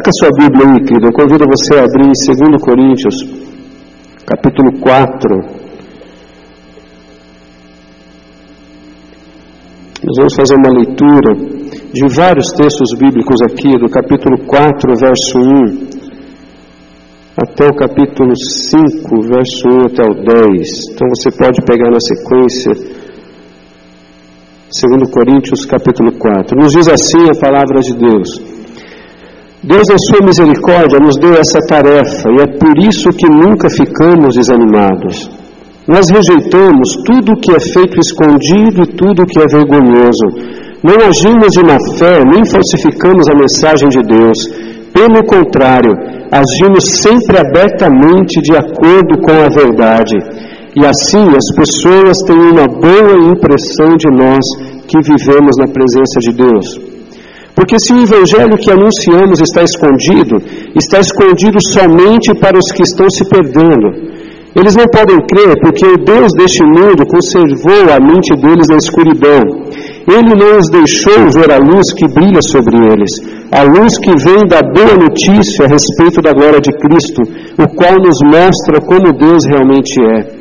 Saca sua Bíblia aí, querido. Eu convido você a abrir em 2 Coríntios, capítulo 4. Nós vamos fazer uma leitura de vários textos bíblicos aqui, do capítulo 4, verso 1, até o capítulo 5, verso 1 até o 10. Então você pode pegar na sequência, 2 Coríntios, capítulo 4. Nos diz assim a palavra de Deus. Deus, em Sua misericórdia, nos deu essa tarefa e é por isso que nunca ficamos desanimados. Nós rejeitamos tudo o que é feito escondido e tudo o que é vergonhoso. Não agimos de má fé, nem falsificamos a mensagem de Deus. Pelo contrário, agimos sempre abertamente de acordo com a verdade. E assim as pessoas têm uma boa impressão de nós que vivemos na presença de Deus. Porque se o evangelho que anunciamos está escondido, está escondido somente para os que estão se perdendo. Eles não podem crer porque o Deus deste mundo conservou a mente deles na escuridão. Ele não os deixou ver a luz que brilha sobre eles, a luz que vem da boa notícia a respeito da glória de Cristo, o qual nos mostra como Deus realmente é.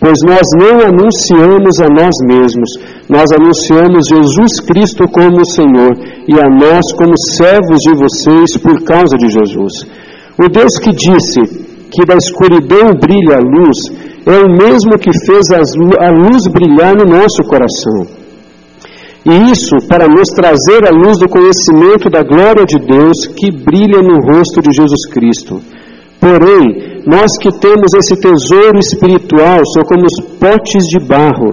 Pois nós não anunciamos a nós mesmos, nós anunciamos Jesus Cristo como Senhor e a nós como servos de vocês por causa de Jesus. O Deus que disse que da escuridão brilha a luz é o mesmo que fez a luz brilhar no nosso coração. E isso para nos trazer a luz do conhecimento da glória de Deus que brilha no rosto de Jesus Cristo. Porém, nós que temos esse tesouro espiritual somos potes de barro,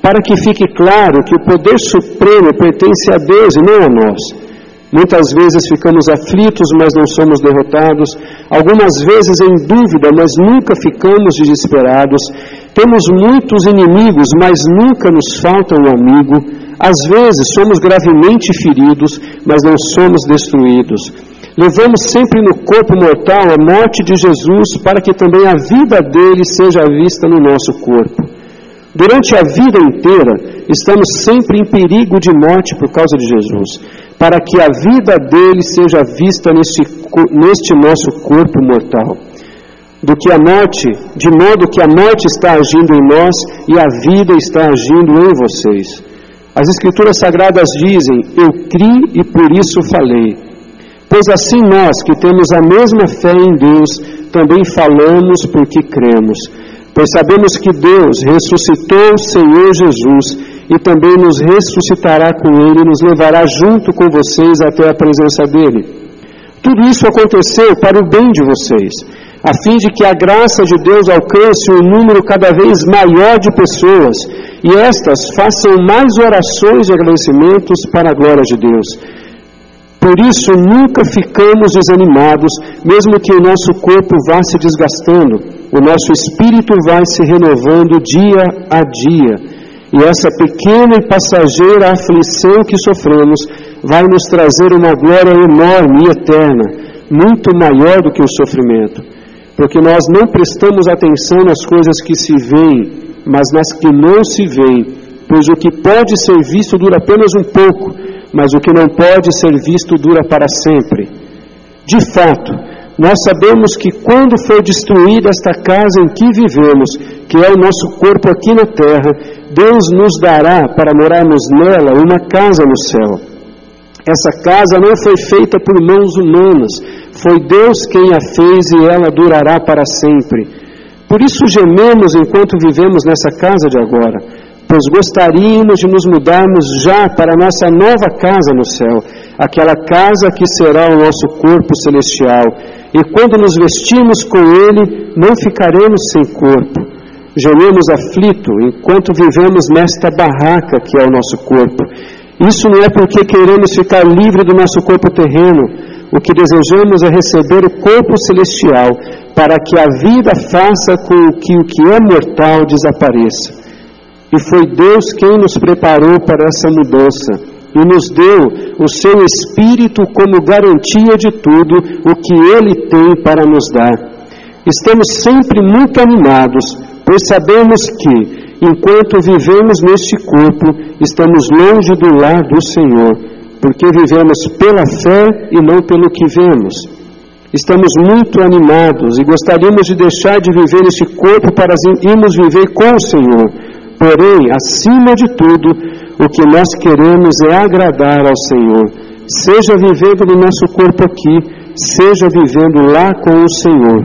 para que fique claro que o poder supremo pertence a Deus e não a nós. Muitas vezes ficamos aflitos, mas não somos derrotados. Algumas vezes em dúvida, mas nunca ficamos desesperados. Temos muitos inimigos, mas nunca nos falta um amigo. Às vezes somos gravemente feridos, mas não somos destruídos. Levamos sempre no corpo mortal a morte de Jesus, para que também a vida dele seja vista no nosso corpo. Durante a vida inteira, estamos sempre em perigo de morte por causa de Jesus, para que a vida dele seja vista neste, neste nosso corpo mortal. Do que a morte, de modo que a morte está agindo em nós e a vida está agindo em vocês. As Escrituras Sagradas dizem: Eu criei e por isso falei. Pois assim nós, que temos a mesma fé em Deus, também falamos porque cremos. Pois sabemos que Deus ressuscitou o Senhor Jesus e também nos ressuscitará com Ele e nos levará junto com vocês até a presença dEle. Tudo isso aconteceu para o bem de vocês, a fim de que a graça de Deus alcance um número cada vez maior de pessoas e estas façam mais orações e agradecimentos para a glória de Deus. Por isso, nunca ficamos desanimados, mesmo que o nosso corpo vá se desgastando, o nosso espírito vai se renovando dia a dia. E essa pequena e passageira aflição que sofremos vai nos trazer uma glória enorme e eterna, muito maior do que o sofrimento. Porque nós não prestamos atenção nas coisas que se veem, mas nas que não se veem, pois o que pode ser visto dura apenas um pouco mas o que não pode ser visto dura para sempre. De fato, nós sabemos que quando for destruída esta casa em que vivemos, que é o nosso corpo aqui na terra, Deus nos dará para morarmos nela uma casa no céu. Essa casa não foi feita por mãos humanas, foi Deus quem a fez e ela durará para sempre. Por isso gememos enquanto vivemos nessa casa de agora pois gostaríamos de nos mudarmos já para a nossa nova casa no céu, aquela casa que será o nosso corpo celestial. E quando nos vestimos com ele, não ficaremos sem corpo. Gememos aflito enquanto vivemos nesta barraca que é o nosso corpo. Isso não é porque queremos ficar livre do nosso corpo terreno. O que desejamos é receber o corpo celestial, para que a vida faça com que o que é mortal desapareça. E foi Deus quem nos preparou para essa mudança e nos deu o seu Espírito como garantia de tudo o que Ele tem para nos dar. Estamos sempre muito animados, pois sabemos que, enquanto vivemos neste corpo, estamos longe do lar do Senhor, porque vivemos pela fé e não pelo que vemos. Estamos muito animados e gostaríamos de deixar de viver este corpo para irmos viver com o Senhor. Porém, acima de tudo, o que nós queremos é agradar ao Senhor, seja vivendo no nosso corpo aqui, seja vivendo lá com o Senhor,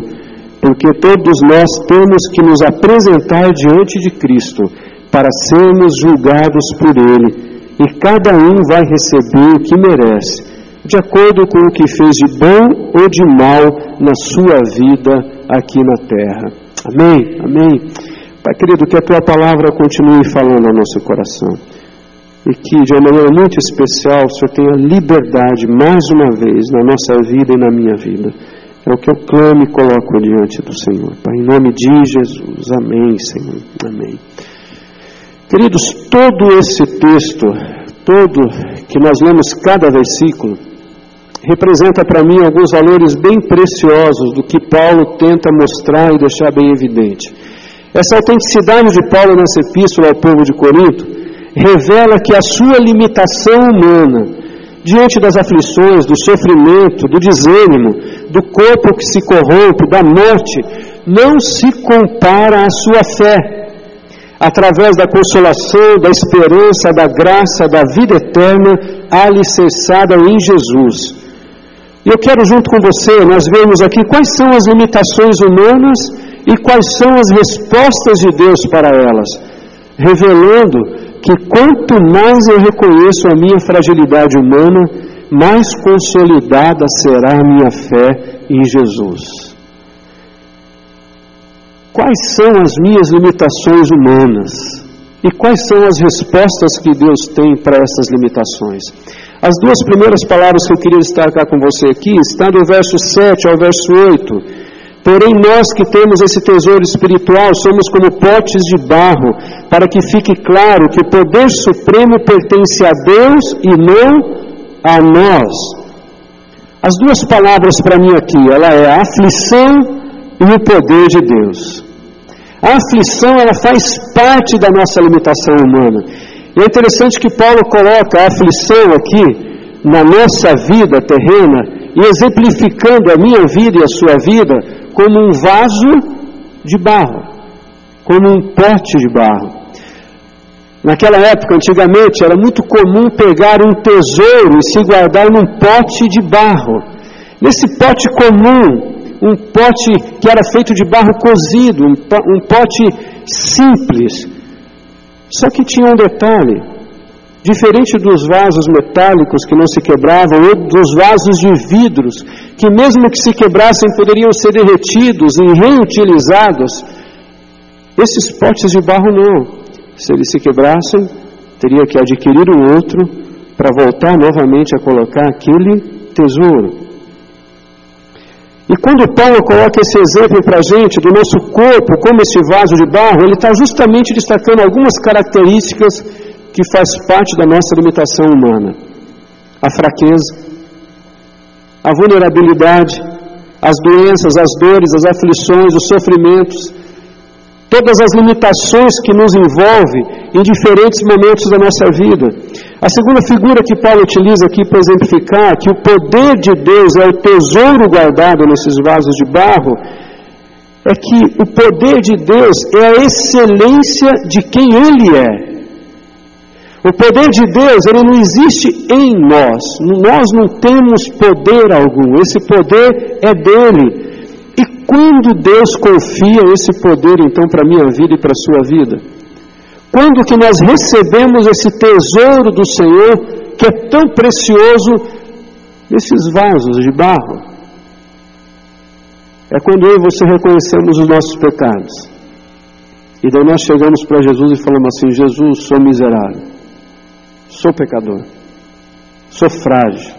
porque todos nós temos que nos apresentar diante de Cristo para sermos julgados por Ele, e cada um vai receber o que merece de acordo com o que fez de bom ou de mal na sua vida aqui na terra. Amém? Amém. Pai querido, que a tua palavra continue falando ao nosso coração. E que de uma maneira muito especial o Senhor tenha liberdade mais uma vez na nossa vida e na minha vida. É o que eu clamo e coloco diante do Senhor. Pai, em nome de Jesus. Amém, Senhor. Amém. Queridos, todo esse texto, todo que nós lemos cada versículo, representa para mim alguns valores bem preciosos do que Paulo tenta mostrar e deixar bem evidente. Essa autenticidade de Paulo nessa epístola ao povo de Corinto revela que a sua limitação humana, diante das aflições, do sofrimento, do desânimo, do corpo que se corrompe, da morte, não se compara à sua fé. Através da consolação, da esperança, da graça, da vida eterna, alicerçada em Jesus. E eu quero, junto com você, nós vemos aqui quais são as limitações humanas e quais são as respostas de Deus para elas, revelando que quanto mais eu reconheço a minha fragilidade humana, mais consolidada será a minha fé em Jesus. Quais são as minhas limitações humanas? E quais são as respostas que Deus tem para essas limitações? As duas primeiras palavras que eu queria destacar com você aqui estão do verso 7 ao verso 8. Porém, nós que temos esse tesouro espiritual somos como potes de barro, para que fique claro que o poder supremo pertence a Deus e não a nós. As duas palavras para mim aqui, ela é a aflição e o poder de Deus. A aflição, ela faz parte da nossa limitação humana. E é interessante que Paulo coloca a aflição aqui na nossa vida terrena e exemplificando a minha vida e a sua vida como um vaso de barro, como um pote de barro. Naquela época, antigamente, era muito comum pegar um tesouro e se guardar num pote de barro. Nesse pote comum, um pote que era feito de barro cozido, um pote simples, só que tinha um detalhe: diferente dos vasos metálicos que não se quebravam, ou dos vasos de vidros, que mesmo que se quebrassem poderiam ser derretidos e reutilizados, esses potes de barro não. Se eles se quebrassem, teria que adquirir um outro para voltar novamente a colocar aquele tesouro. E quando Paulo coloca esse exemplo para a gente do nosso corpo como esse vaso de barro, ele está justamente destacando algumas características que faz parte da nossa limitação humana: a fraqueza, a vulnerabilidade, as doenças, as dores, as aflições, os sofrimentos, todas as limitações que nos envolvem em diferentes momentos da nossa vida. A segunda figura que Paulo utiliza aqui para exemplificar que o poder de Deus é o tesouro guardado nesses vasos de barro, é que o poder de Deus é a excelência de quem Ele é. O poder de Deus, ele não existe em nós. Nós não temos poder algum. Esse poder é dele. E quando Deus confia esse poder, então, para a minha vida e para a sua vida? Quando que nós recebemos esse tesouro do Senhor, que é tão precioso, nesses vasos de barro? É quando eu e você reconhecemos os nossos pecados. E daí nós chegamos para Jesus e falamos assim: Jesus, sou miserável, sou pecador, sou frágil,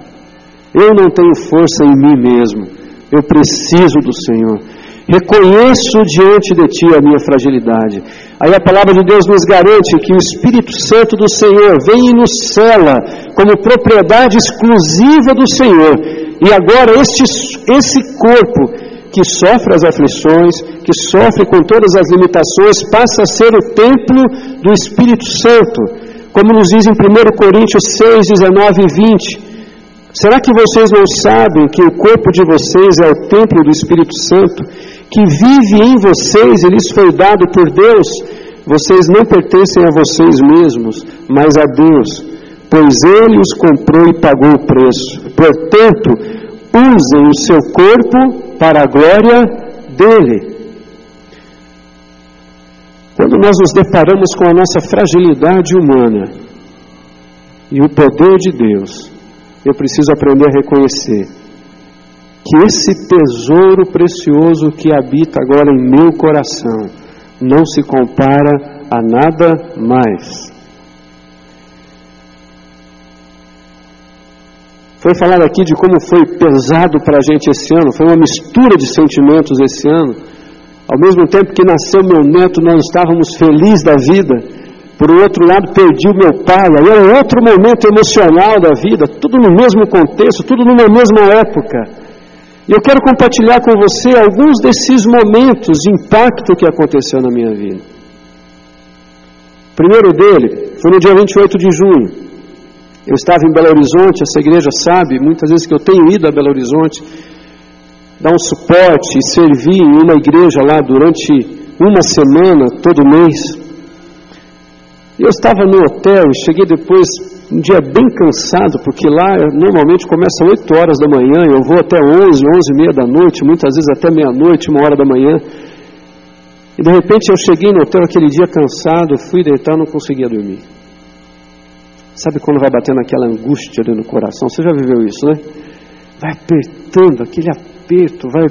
eu não tenho força em mim mesmo. Eu preciso do Senhor. Reconheço diante de Ti a minha fragilidade. Aí a palavra de Deus nos garante que o Espírito Santo do Senhor vem e nos cela como propriedade exclusiva do Senhor. E agora este, esse corpo que sofre as aflições, que sofre com todas as limitações, passa a ser o templo do Espírito Santo. Como nos diz em 1 Coríntios 6, 19 e 20. Será que vocês não sabem que o corpo de vocês é o templo do Espírito Santo, que vive em vocês e lhes foi dado por Deus? Vocês não pertencem a vocês mesmos, mas a Deus, pois Ele os comprou e pagou o preço. Portanto, usem o seu corpo para a glória dele. Quando nós nos deparamos com a nossa fragilidade humana e o poder de Deus, eu preciso aprender a reconhecer que esse tesouro precioso que habita agora em meu coração não se compara a nada mais. Foi falado aqui de como foi pesado para a gente esse ano, foi uma mistura de sentimentos esse ano. Ao mesmo tempo que nasceu meu neto, nós estávamos felizes da vida. Por outro lado, perdi o meu pai, aí era outro momento emocional da vida, tudo no mesmo contexto, tudo numa mesma época. E eu quero compartilhar com você alguns desses momentos de impacto que aconteceu na minha vida. O primeiro dele foi no dia 28 de junho. Eu estava em Belo Horizonte, essa igreja sabe, muitas vezes que eu tenho ido a Belo Horizonte, dar um suporte e servir em uma igreja lá durante uma semana, todo mês. Eu estava no hotel e cheguei depois, um dia bem cansado, porque lá normalmente começa 8 horas da manhã, eu vou até 11, 11 e meia da noite, muitas vezes até meia-noite, uma hora da manhã. E de repente eu cheguei no hotel aquele dia cansado, fui deitar, não conseguia dormir. Sabe quando vai batendo aquela angústia ali no coração? Você já viveu isso, né? Vai apertando, aquele aperto, vai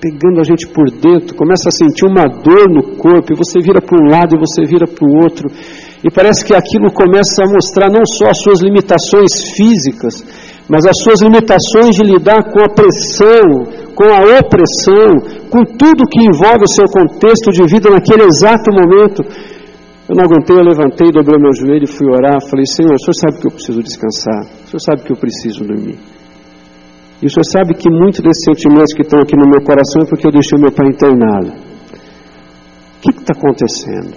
pegando a gente por dentro, começa a sentir uma dor no corpo, e você vira para um lado e você vira para o outro. E parece que aquilo começa a mostrar não só as suas limitações físicas, mas as suas limitações de lidar com a pressão, com a opressão, com tudo que envolve o seu contexto de vida naquele exato momento. Eu não aguentei, eu levantei, dobrei meu joelho e fui orar. Falei, Senhor, o Senhor sabe que eu preciso descansar, o Senhor sabe que eu preciso dormir. E o Senhor sabe que muitos desses sentimentos que estão aqui no meu coração é porque eu deixei meu pai internado. O que está acontecendo?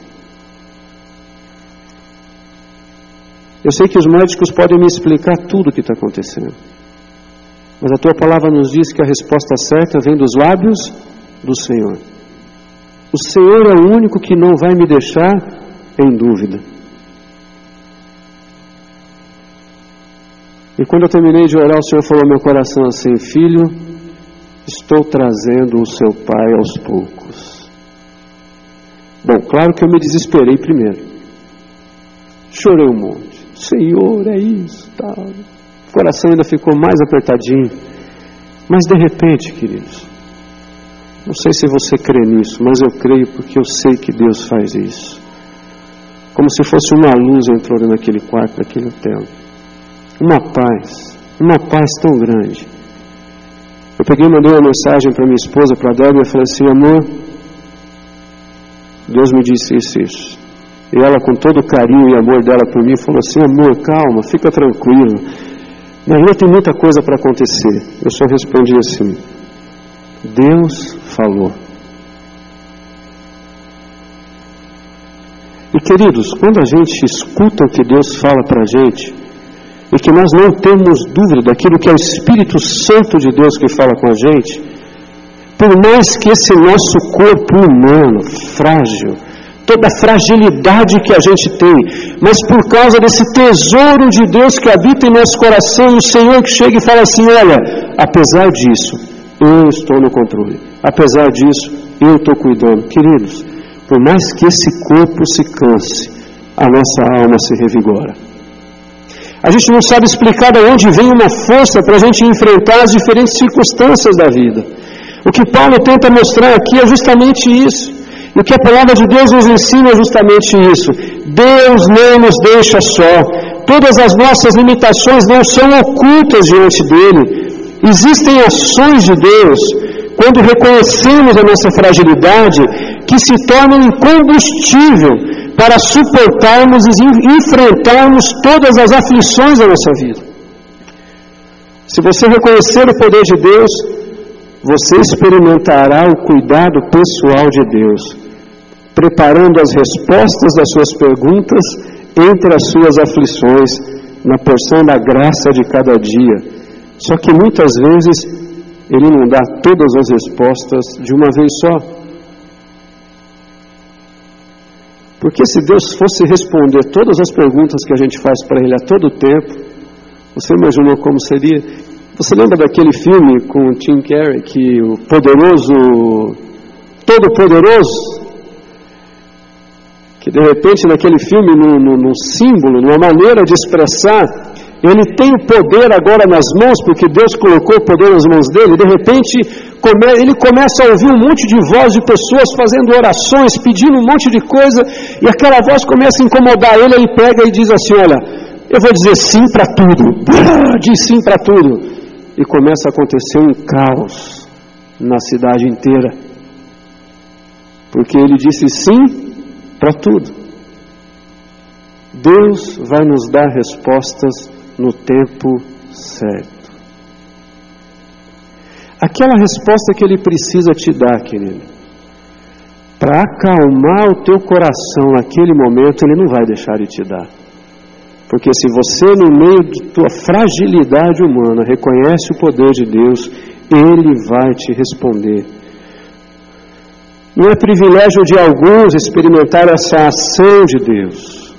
Eu sei que os médicos podem me explicar tudo o que está acontecendo. Mas a tua palavra nos diz que a resposta certa vem dos lábios do Senhor. O Senhor é o único que não vai me deixar em dúvida. E quando eu terminei de orar, o Senhor falou ao meu coração assim: Filho, estou trazendo o seu pai aos poucos. Bom, claro que eu me desesperei primeiro. Chorei um monte. Senhor, é isso, tal. O coração ainda ficou mais apertadinho. Mas de repente, queridos, não sei se você crê nisso, mas eu creio porque eu sei que Deus faz isso. Como se fosse uma luz entrou naquele quarto, naquele hotel. Uma paz, uma paz tão grande. Eu peguei e mandei uma mensagem para minha esposa, para a Débora, e falei assim: amor, Deus me disse isso, isso. E ela, com todo o carinho e amor dela por mim, falou assim: Amor, calma, fica tranquilo. Ainda tem muita coisa para acontecer. Eu só respondi assim: Deus falou. E queridos, quando a gente escuta o que Deus fala para a gente, e que nós não temos dúvida daquilo que é o Espírito Santo de Deus que fala com a gente, por mais que esse nosso corpo humano, frágil, toda a fragilidade que a gente tem, mas por causa desse tesouro de Deus que habita em nosso coração, o Senhor que chega e fala assim: Olha, apesar disso, eu estou no controle, apesar disso, eu estou cuidando. Queridos, por mais que esse corpo se canse, a nossa alma se revigora. A gente não sabe explicar de onde vem uma força para a gente enfrentar as diferentes circunstâncias da vida. O que Paulo tenta mostrar aqui é justamente isso. E o que a palavra de Deus nos ensina é justamente isso. Deus não nos deixa só. Todas as nossas limitações não são ocultas diante dele. Existem ações de Deus, quando reconhecemos a nossa fragilidade, que se tornam combustível para suportarmos e enfrentarmos todas as aflições da nossa vida. Se você reconhecer o poder de Deus, você experimentará o cuidado pessoal de Deus preparando as respostas das suas perguntas entre as suas aflições, na porção da graça de cada dia, Só que muitas vezes ele não dá todas as respostas de uma vez só. Porque se Deus fosse responder todas as perguntas que a gente faz para Ele a todo tempo, você imaginou como seria? Você lembra daquele filme com o Tim Carrey, que o poderoso, todo-poderoso, que de repente naquele filme, num, num, num símbolo, numa maneira de expressar, ele tem o poder agora nas mãos, porque Deus colocou o poder nas mãos dele, de repente ele começa a ouvir um monte de voz de pessoas fazendo orações, pedindo um monte de coisa, e aquela voz começa a incomodar ele, ele pega e diz assim, olha, eu vou dizer sim para tudo, diz sim para tudo, e começa a acontecer um caos na cidade inteira, porque ele disse sim para tudo. Deus vai nos dar respostas no tempo certo. Aquela resposta que Ele precisa te dar, querido, para acalmar o teu coração naquele momento, Ele não vai deixar de te dar. Porque se você, no meio de tua fragilidade humana, reconhece o poder de Deus, Ele vai te responder não é privilégio de alguns experimentar essa ação de Deus.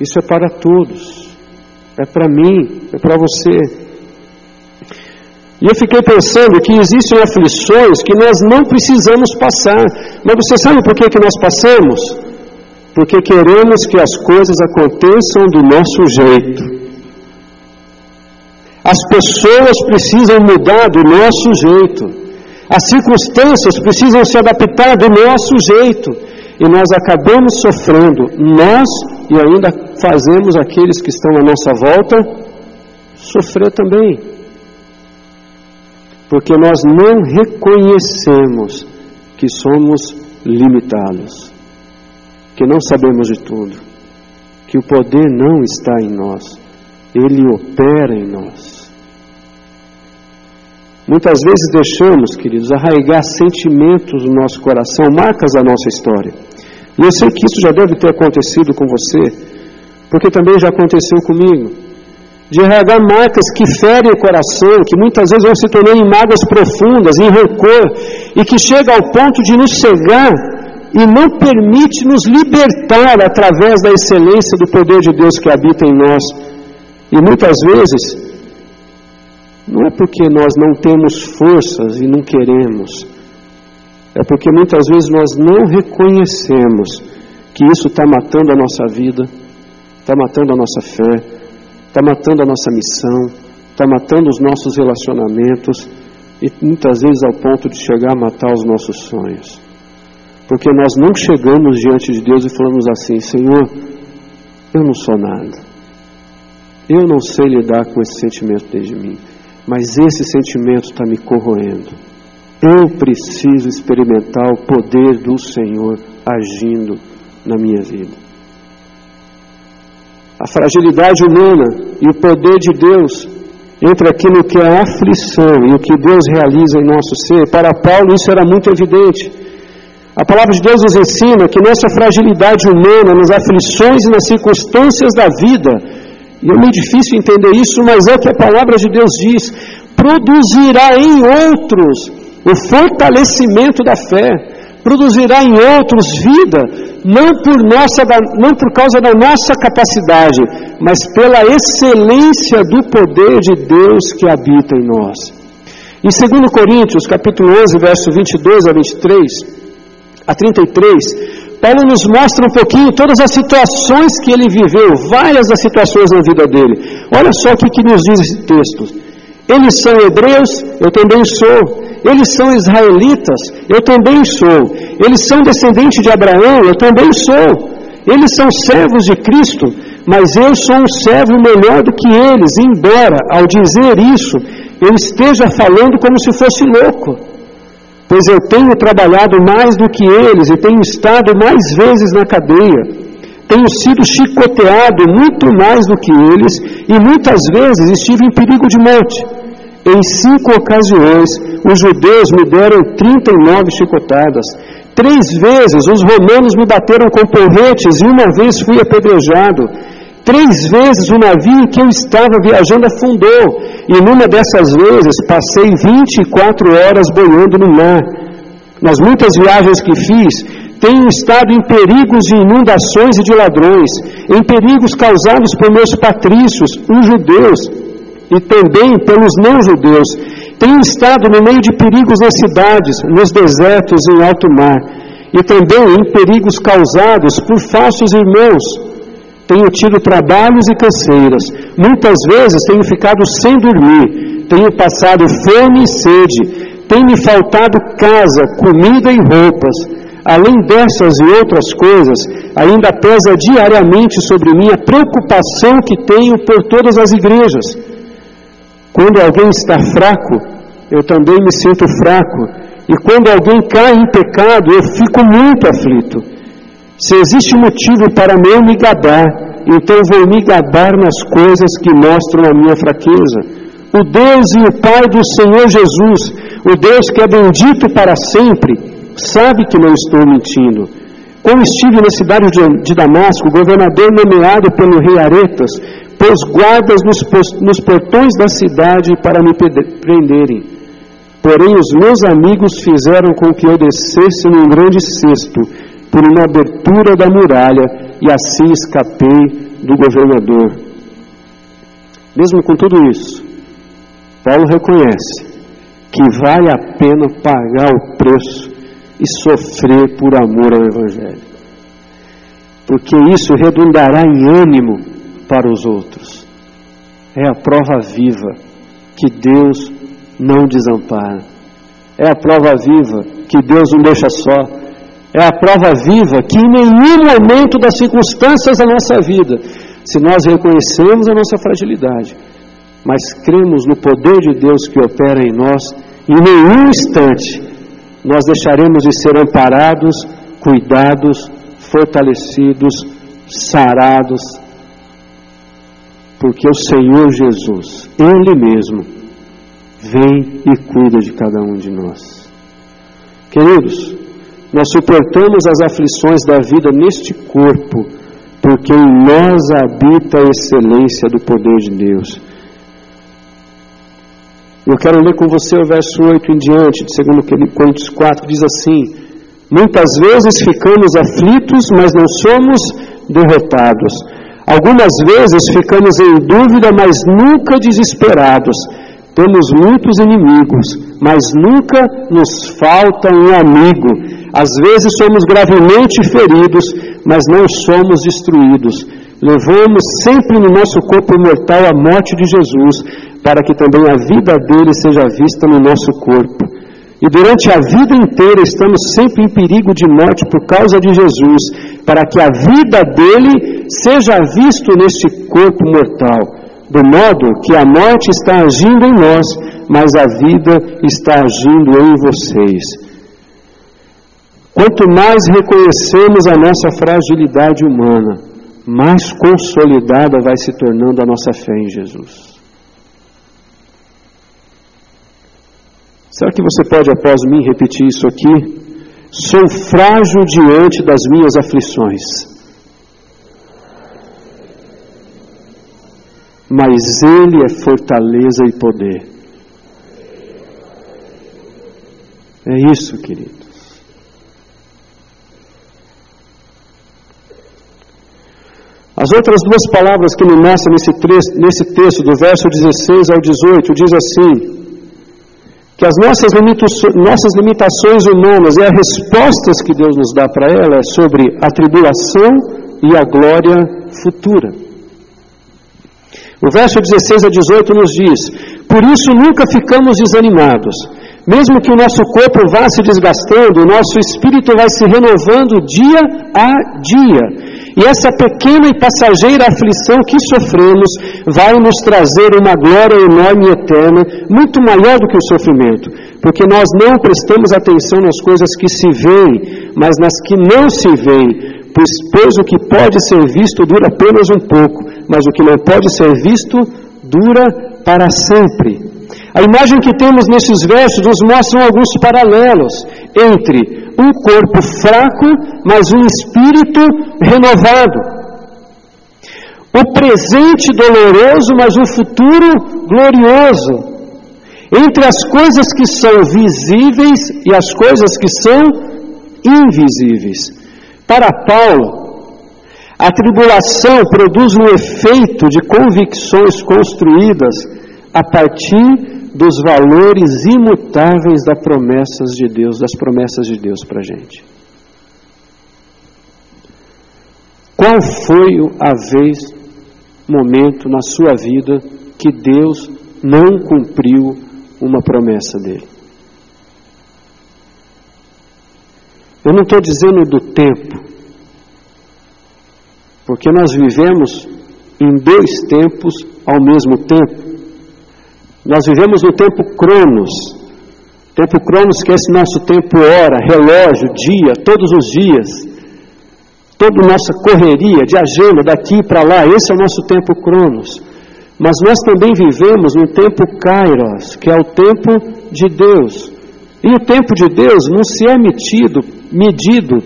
Isso é para todos. É para mim, é para você. E eu fiquei pensando que existem aflições que nós não precisamos passar. Mas você sabe por que, que nós passamos? Porque queremos que as coisas aconteçam do nosso jeito. As pessoas precisam mudar do nosso jeito. As circunstâncias precisam se adaptar do nosso jeito. E nós acabamos sofrendo, nós e ainda fazemos aqueles que estão à nossa volta sofrer também. Porque nós não reconhecemos que somos limitados, que não sabemos de tudo, que o poder não está em nós, ele opera em nós. Muitas vezes deixamos, queridos, arraigar sentimentos no nosso coração, marcas da nossa história. E eu sei que isso já deve ter acontecido com você, porque também já aconteceu comigo. De arraigar marcas que ferem o coração, que muitas vezes vão se tornando em mágoas profundas, em rancor, e que chega ao ponto de nos cegar e não permite nos libertar através da excelência do poder de Deus que habita em nós. E muitas vezes não é porque nós não temos forças e não queremos, é porque muitas vezes nós não reconhecemos que isso está matando a nossa vida, está matando a nossa fé, está matando a nossa missão, está matando os nossos relacionamentos e muitas vezes ao ponto de chegar a matar os nossos sonhos. Porque nós não chegamos diante de Deus e falamos assim: Senhor, eu não sou nada, eu não sei lidar com esse sentimento dentro de mim mas esse sentimento está me corroendo. Eu preciso experimentar o poder do Senhor agindo na minha vida. A fragilidade humana e o poder de Deus entre aquilo que é aflição e o que Deus realiza em nosso ser. Para Paulo isso era muito evidente. A palavra de Deus nos ensina que nossa fragilidade humana, nas aflições e nas circunstâncias da vida, e é meio difícil entender isso, mas é o que a palavra de Deus diz: produzirá em outros o fortalecimento da fé, produzirá em outros vida, não por, nossa, não por causa da nossa capacidade, mas pela excelência do poder de Deus que habita em nós. Em 2 Coríntios, capítulo 11, verso 22 a 23, a 33, Paulo nos mostra um pouquinho todas as situações que ele viveu, várias das situações na vida dele. Olha só o que, que nos diz esse texto. Eles são hebreus, eu também sou. Eles são israelitas, eu também sou. Eles são descendentes de Abraão, eu também sou. Eles são servos de Cristo, mas eu sou um servo melhor do que eles, embora, ao dizer isso, eu esteja falando como se fosse louco pois eu tenho trabalhado mais do que eles e tenho estado mais vezes na cadeia. Tenho sido chicoteado muito mais do que eles e muitas vezes estive em perigo de morte. Em cinco ocasiões, os judeus me deram 39 chicotadas. Três vezes os romanos me bateram com porretes e uma vez fui apedrejado. Três vezes o navio em que eu estava viajando afundou, e numa dessas vezes passei 24 horas boiando no mar. Nas muitas viagens que fiz, tenho estado em perigos de inundações e de ladrões, em perigos causados por meus patrícios, os judeus, e também pelos não-judeus. Tenho estado no meio de perigos nas cidades, nos desertos e em alto mar, e também em perigos causados por falsos irmãos. Tenho tido trabalhos e canseiras. Muitas vezes tenho ficado sem dormir. Tenho passado fome e sede. Tem me faltado casa, comida e roupas. Além dessas e outras coisas, ainda pesa diariamente sobre mim a preocupação que tenho por todas as igrejas. Quando alguém está fraco, eu também me sinto fraco. E quando alguém cai em pecado, eu fico muito aflito. Se existe motivo para eu me gabar, então vou me gabar nas coisas que mostram a minha fraqueza. O Deus e o Pai do Senhor Jesus, o Deus que é bendito para sempre, sabe que não estou mentindo. Quando estive na cidade de Damasco, governador nomeado pelo rei Aretas pôs guardas nos, portões da cidade para me prenderem. Porém, os meus amigos fizeram com que eu descesse num grande cesto por uma abertura da muralha e assim escapei do governador. Mesmo com tudo isso, Paulo reconhece que vale a pena pagar o preço e sofrer por amor ao Evangelho. Porque isso redundará em ânimo para os outros. É a prova viva que Deus não desampara. É a prova viva que Deus não deixa só. É a prova viva que em nenhum momento das circunstâncias da nossa vida, se nós reconhecemos a nossa fragilidade, mas cremos no poder de Deus que opera em nós, em nenhum instante nós deixaremos de ser amparados, cuidados, fortalecidos, sarados, porque o Senhor Jesus, Ele mesmo, vem e cuida de cada um de nós. Queridos, nós suportamos as aflições da vida neste corpo, porque em nós habita a excelência do poder de Deus. Eu quero ler com você o verso 8 em diante, de 2 Coríntios 4, que diz assim: Muitas vezes ficamos aflitos, mas não somos derrotados. Algumas vezes ficamos em dúvida, mas nunca desesperados. Temos muitos inimigos, mas nunca nos falta um amigo. Às vezes somos gravemente feridos, mas não somos destruídos. Levamos sempre no nosso corpo mortal a morte de Jesus, para que também a vida dele seja vista no nosso corpo. E durante a vida inteira estamos sempre em perigo de morte por causa de Jesus, para que a vida dele seja visto neste corpo mortal, do modo que a morte está agindo em nós, mas a vida está agindo em vocês. Quanto mais reconhecemos a nossa fragilidade humana, mais consolidada vai se tornando a nossa fé em Jesus. Será que você pode, após mim, repetir isso aqui? Sou frágil diante das minhas aflições, mas Ele é fortaleza e poder. É isso, queridos. As outras duas palavras que me mostram nesse, nesse texto, do verso 16 ao 18, diz assim: que as nossas, nossas limitações humanas e as respostas que Deus nos dá para ela é sobre a tribulação e a glória futura. O verso 16 a 18 nos diz: Por isso nunca ficamos desanimados. Mesmo que o nosso corpo vá se desgastando, o nosso espírito vai se renovando dia a dia. E essa pequena e passageira aflição que sofremos vai nos trazer uma glória enorme e eterna, muito maior do que o sofrimento, porque nós não prestamos atenção nas coisas que se veem, mas nas que não se veem, pois, pois o que pode ser visto dura apenas um pouco, mas o que não pode ser visto dura para sempre. A imagem que temos nesses versos nos mostra alguns paralelos entre um corpo fraco, mas um espírito renovado. O presente doloroso, mas um futuro glorioso. Entre as coisas que são visíveis e as coisas que são invisíveis. Para Paulo, a tribulação produz um efeito de convicções construídas a partir dos valores imutáveis das promessas de Deus, das promessas de Deus para a gente. Qual foi a vez, momento na sua vida que Deus não cumpriu uma promessa dele? Eu não estou dizendo do tempo, porque nós vivemos em dois tempos ao mesmo tempo. Nós vivemos no tempo Cronos. Tempo Cronos que é esse nosso tempo hora, relógio, dia, todos os dias. Toda nossa correria de agenda daqui para lá, esse é o nosso tempo Cronos. Mas nós também vivemos no tempo Kairos, que é o tempo de Deus. E o tempo de Deus não se é medido, medido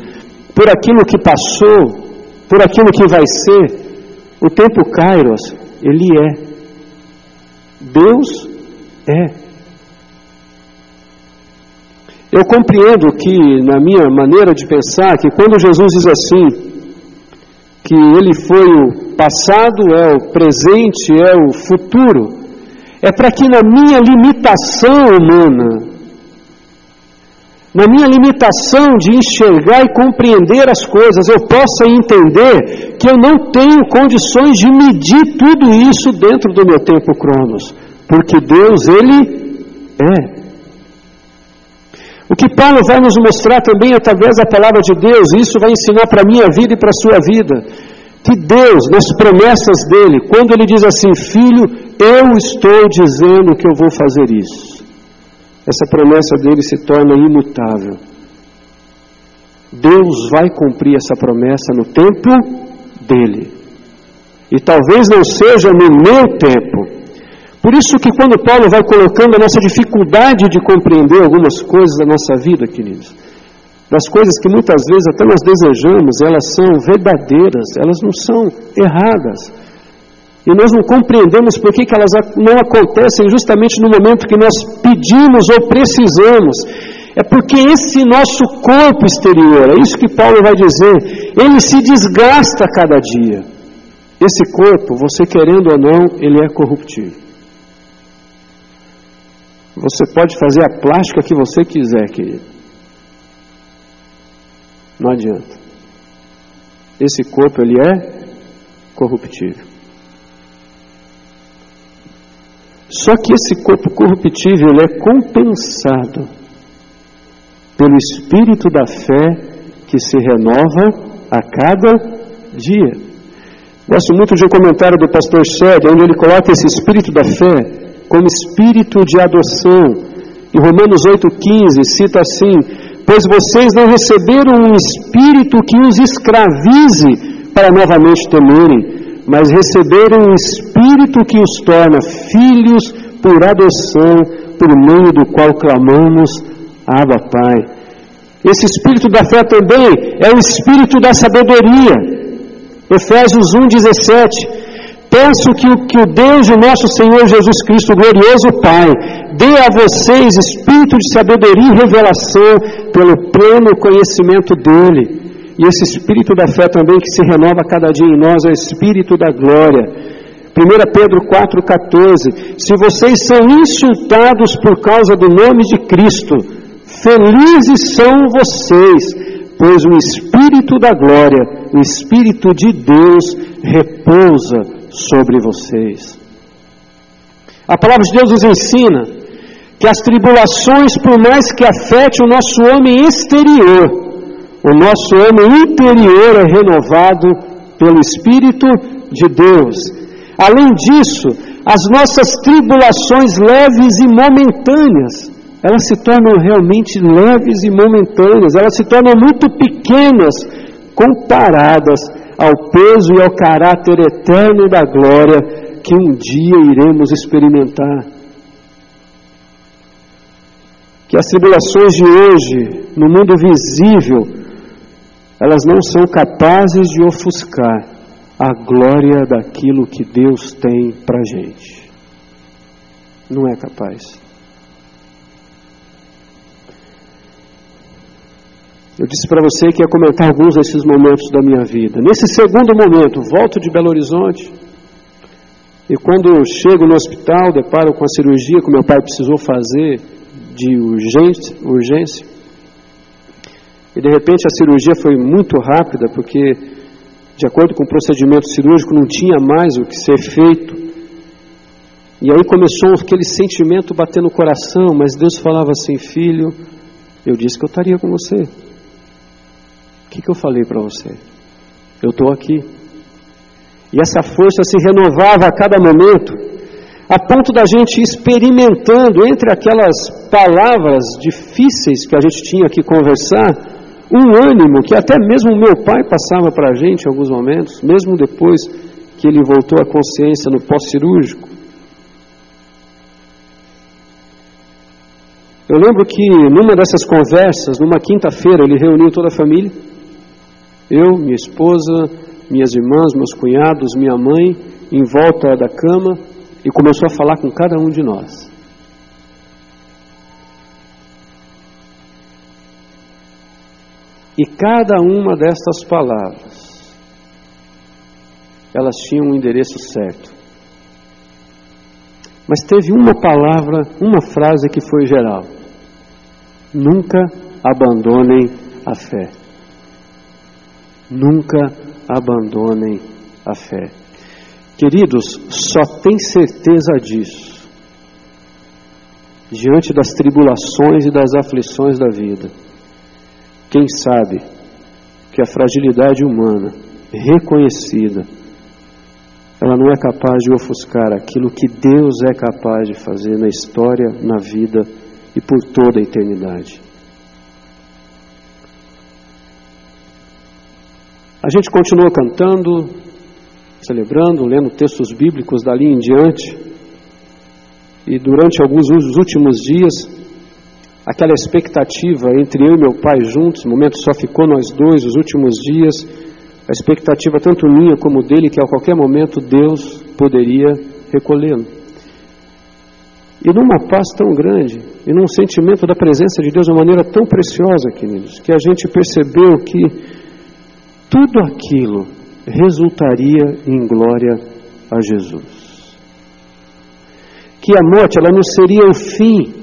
por aquilo que passou, por aquilo que vai ser. O tempo Kairos, ele é. Deus é. Eu compreendo que, na minha maneira de pensar, que quando Jesus diz assim, que Ele foi o passado, é o presente, é o futuro, é para que na minha limitação humana, na minha limitação de enxergar e compreender as coisas, eu possa entender que eu não tenho condições de medir tudo isso dentro do meu tempo cronos. Porque Deus, Ele é. O que Paulo vai nos mostrar também através da palavra de Deus, e isso vai ensinar para a minha vida e para a sua vida, que Deus, nas promessas dele, quando ele diz assim, filho, eu estou dizendo que eu vou fazer isso, essa promessa dele se torna imutável. Deus vai cumprir essa promessa no tempo dele. E talvez não seja no meu tempo, por isso que quando Paulo vai colocando a nossa dificuldade de compreender algumas coisas da nossa vida, queridos, das coisas que muitas vezes até nós desejamos, elas são verdadeiras, elas não são erradas. E nós não compreendemos por que, que elas não acontecem justamente no momento que nós pedimos ou precisamos. É porque esse nosso corpo exterior, é isso que Paulo vai dizer, ele se desgasta a cada dia. Esse corpo, você querendo ou não, ele é corruptível. Você pode fazer a plástica que você quiser, querido. Não adianta. Esse corpo ele é corruptível. Só que esse corpo corruptível ele é compensado pelo espírito da fé que se renova a cada dia. Gosto muito de um comentário do pastor Shed, onde ele coloca esse espírito da fé como espírito de adoção. Em Romanos 8,15 cita assim: Pois vocês não receberam um espírito que os escravize para novamente temerem, mas receberam um espírito que os torna filhos por adoção, por meio do qual clamamos, Abba Pai. Esse espírito da fé também é o espírito da sabedoria. Efésios 1,17 Peço que o, que o Deus de nosso Senhor Jesus Cristo, glorioso Pai, dê a vocês espírito de sabedoria e revelação pelo pleno conhecimento dEle. E esse espírito da fé também que se renova cada dia em nós é o espírito da glória. 1 Pedro 4,14: Se vocês são insultados por causa do nome de Cristo, felizes são vocês, pois o Espírito da glória, o Espírito de Deus, repousa sobre vocês. A palavra de Deus nos ensina que as tribulações, por mais que afetem o nosso homem exterior, o nosso homem interior é renovado pelo Espírito de Deus. Além disso, as nossas tribulações leves e momentâneas, elas se tornam realmente leves e momentâneas, elas se tornam muito pequenas comparadas ao peso e ao caráter eterno da glória que um dia iremos experimentar. Que as tribulações de hoje, no mundo visível, elas não são capazes de ofuscar a glória daquilo que Deus tem para gente. Não é capaz. Eu disse para você que ia comentar alguns desses momentos da minha vida. Nesse segundo momento, volto de Belo Horizonte. E quando chego no hospital, deparo com a cirurgia que meu pai precisou fazer de urgência, urgência. E de repente a cirurgia foi muito rápida, porque de acordo com o procedimento cirúrgico, não tinha mais o que ser feito. E aí começou aquele sentimento bater no coração, mas Deus falava assim: Filho, eu disse que eu estaria com você. O que, que eu falei para você? Eu estou aqui. E essa força se renovava a cada momento, a ponto da gente experimentando entre aquelas palavras difíceis que a gente tinha que conversar, um ânimo que até mesmo meu pai passava para a gente em alguns momentos, mesmo depois que ele voltou à consciência no pós-cirúrgico. Eu lembro que numa dessas conversas, numa quinta-feira, ele reuniu toda a família, eu, minha esposa, minhas irmãs, meus cunhados, minha mãe, em volta da cama, e começou a falar com cada um de nós. E cada uma destas palavras, elas tinham um endereço certo. Mas teve uma palavra, uma frase que foi geral: Nunca abandonem a fé. Nunca abandonem a fé. Queridos, só tem certeza disso diante das tribulações e das aflições da vida quem sabe que a fragilidade humana, reconhecida, ela não é capaz de ofuscar aquilo que Deus é capaz de fazer na história, na vida e por toda a eternidade. A gente continua cantando, celebrando, lendo textos bíblicos dali em diante. E durante alguns dos últimos dias, aquela expectativa entre eu e meu pai juntos, momento só ficou nós dois, os últimos dias, a expectativa tanto minha como dele, que a qualquer momento Deus poderia recolhê-lo. E numa paz tão grande, e num sentimento da presença de Deus de uma maneira tão preciosa, queridos, que a gente percebeu que tudo aquilo resultaria em glória a Jesus. Que a morte, ela não seria o fim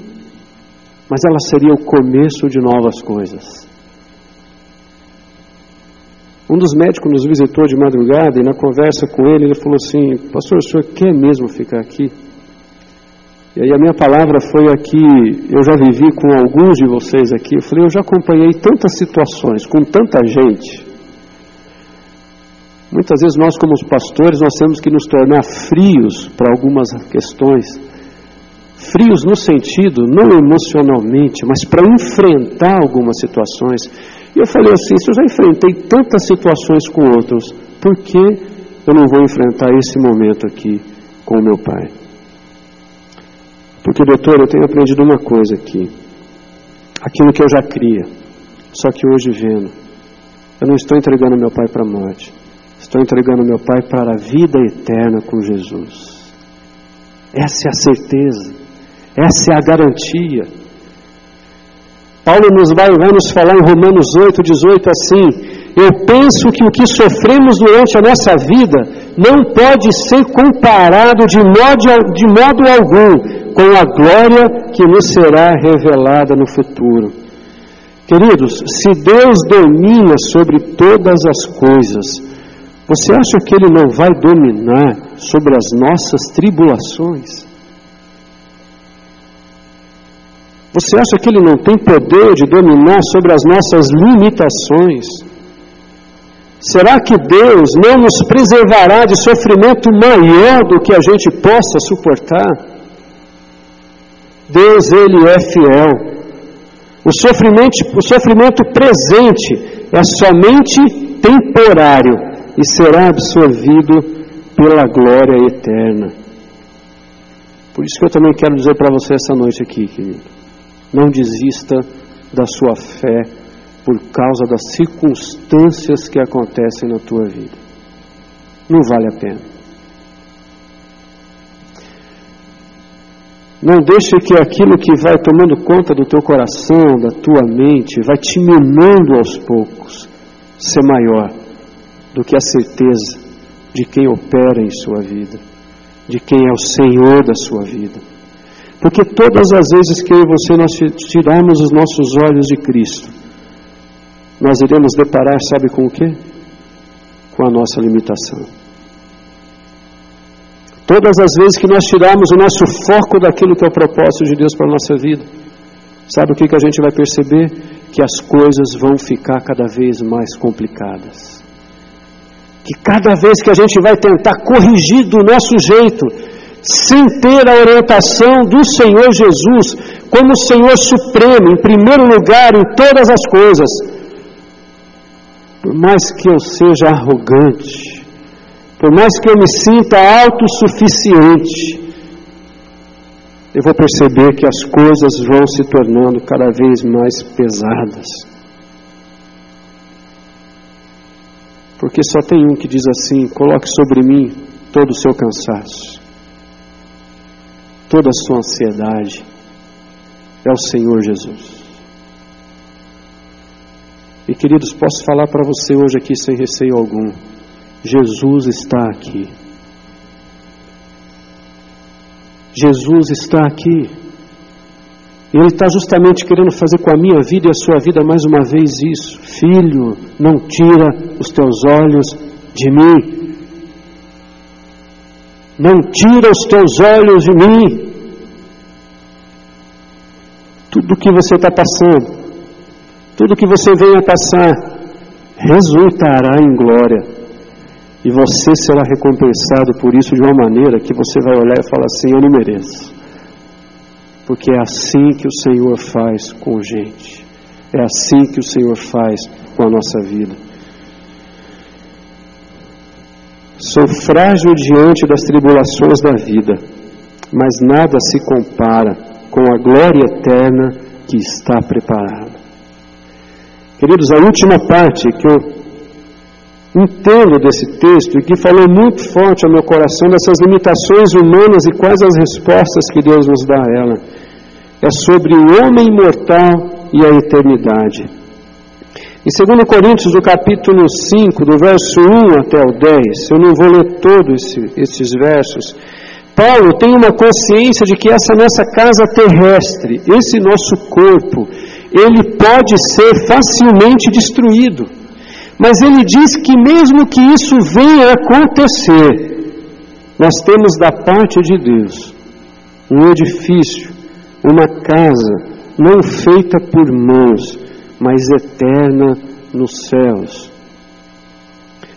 mas ela seria o começo de novas coisas. Um dos médicos nos visitou de madrugada e na conversa com ele, ele falou assim: Pastor, o senhor quer mesmo ficar aqui? E aí a minha palavra foi aqui, eu já vivi com alguns de vocês aqui, eu falei, eu já acompanhei tantas situações, com tanta gente. Muitas vezes nós como pastores, nós temos que nos tornar frios para algumas questões frios no sentido, não emocionalmente, mas para enfrentar algumas situações. E eu falei assim: se eu já enfrentei tantas situações com outros, por que eu não vou enfrentar esse momento aqui com o meu pai? Porque, doutor, eu tenho aprendido uma coisa aqui. Aquilo que eu já cria, só que hoje vendo, eu não estou entregando meu pai para a morte, estou entregando meu pai para a vida eterna com Jesus. Essa é a certeza. Essa é a garantia. Paulo nos vai, vai nos falar em Romanos 8, 18 assim: Eu penso que o que sofremos durante a nossa vida não pode ser comparado de modo, de modo algum com a glória que nos será revelada no futuro. Queridos, se Deus domina sobre todas as coisas, você acha que Ele não vai dominar sobre as nossas tribulações? Você acha que Ele não tem poder de dominar sobre as nossas limitações? Será que Deus não nos preservará de sofrimento maior do que a gente possa suportar? Deus, Ele é fiel. O sofrimento, o sofrimento presente é somente temporário e será absorvido pela glória eterna. Por isso que eu também quero dizer para você essa noite aqui, querido. Não desista da sua fé por causa das circunstâncias que acontecem na tua vida. não vale a pena. Não deixe que aquilo que vai tomando conta do teu coração, da tua mente, vai te minando aos poucos, ser maior do que a certeza de quem opera em sua vida, de quem é o Senhor da sua vida. Porque todas as vezes que eu e você nós tirarmos os nossos olhos de Cristo, nós iremos deparar, sabe com o quê? Com a nossa limitação. Todas as vezes que nós tirarmos o nosso foco daquilo que é o propósito de Deus para a nossa vida, sabe o que, que a gente vai perceber? Que as coisas vão ficar cada vez mais complicadas. Que cada vez que a gente vai tentar corrigir do nosso jeito, sem ter a orientação do Senhor Jesus como Senhor Supremo, em primeiro lugar em todas as coisas, por mais que eu seja arrogante, por mais que eu me sinta autossuficiente, eu vou perceber que as coisas vão se tornando cada vez mais pesadas. Porque só tem um que diz assim: coloque sobre mim todo o seu cansaço, toda a sua ansiedade. É o Senhor Jesus. E queridos, posso falar para você hoje aqui sem receio algum. Jesus está aqui. Jesus está aqui. Ele está justamente querendo fazer com a minha vida e a sua vida mais uma vez isso. Filho, não tira os teus olhos de mim. Não tira os teus olhos de mim. Tudo que você está passando, tudo que você venha passar, resultará em glória. E você será recompensado por isso de uma maneira que você vai olhar e falar assim: Eu não mereço. Porque é assim que o Senhor faz com gente. É assim que o Senhor faz com a nossa vida. Sou frágil diante das tribulações da vida, mas nada se compara com a glória eterna que está preparada. Queridos, a última parte que eu entendo desse texto e que falou muito forte ao meu coração dessas limitações humanas e quais as respostas que Deus nos dá a ela. É sobre o homem imortal e a eternidade. Em 2 Coríntios, do capítulo 5, do verso 1 até o 10, eu não vou ler todos esse, esses versos, Paulo tem uma consciência de que essa nossa casa terrestre, esse nosso corpo, ele pode ser facilmente destruído. Mas ele diz que mesmo que isso venha a acontecer, nós temos da parte de Deus um edifício, uma casa, não feita por mãos, mas eterna nos céus.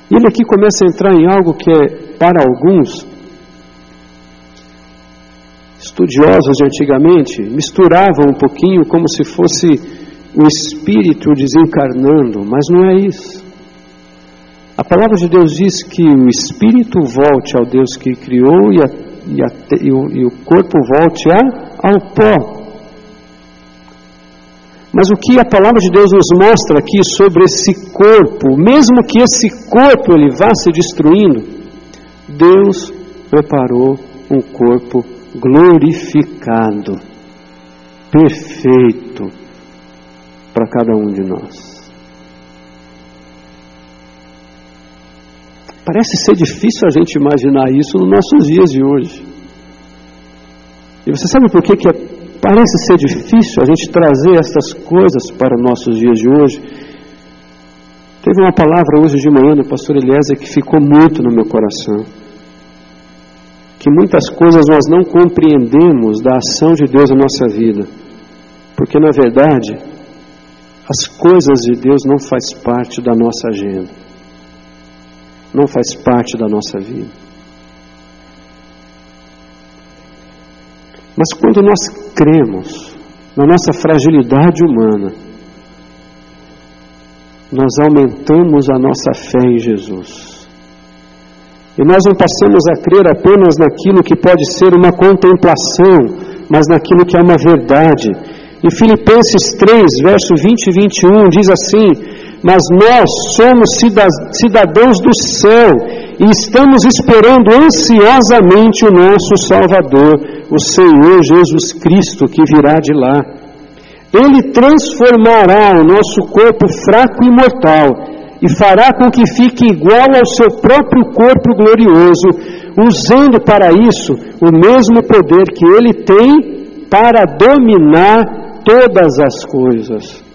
Ele aqui começa a entrar em algo que é, para alguns, estudiosos de antigamente, misturavam um pouquinho como se fosse o espírito desencarnando, mas não é isso. A palavra de Deus diz que o espírito volte ao Deus que criou e, a, e, a, e, o, e o, corpo volte a, ao pó. Mas o que a palavra de Deus nos mostra aqui sobre esse corpo, mesmo que esse corpo ele vá se destruindo, Deus preparou um corpo glorificado, perfeito para cada um de nós. Parece ser difícil a gente imaginar isso nos nossos dias de hoje. E você sabe por que, que é, parece ser difícil a gente trazer essas coisas para os nossos dias de hoje? Teve uma palavra hoje de manhã do pastor Eliezer que ficou muito no meu coração. Que muitas coisas nós não compreendemos da ação de Deus na nossa vida. Porque na verdade, as coisas de Deus não faz parte da nossa agenda não faz parte da nossa vida. Mas quando nós cremos na nossa fragilidade humana, nós aumentamos a nossa fé em Jesus. E nós não passamos a crer apenas naquilo que pode ser uma contemplação, mas naquilo que é uma verdade. Em Filipenses 3, verso 20 e 21, diz assim: mas nós somos cidadãos do céu e estamos esperando ansiosamente o nosso Salvador, o Senhor Jesus Cristo, que virá de lá. Ele transformará o nosso corpo fraco e mortal e fará com que fique igual ao seu próprio corpo glorioso, usando para isso o mesmo poder que ele tem para dominar todas as coisas.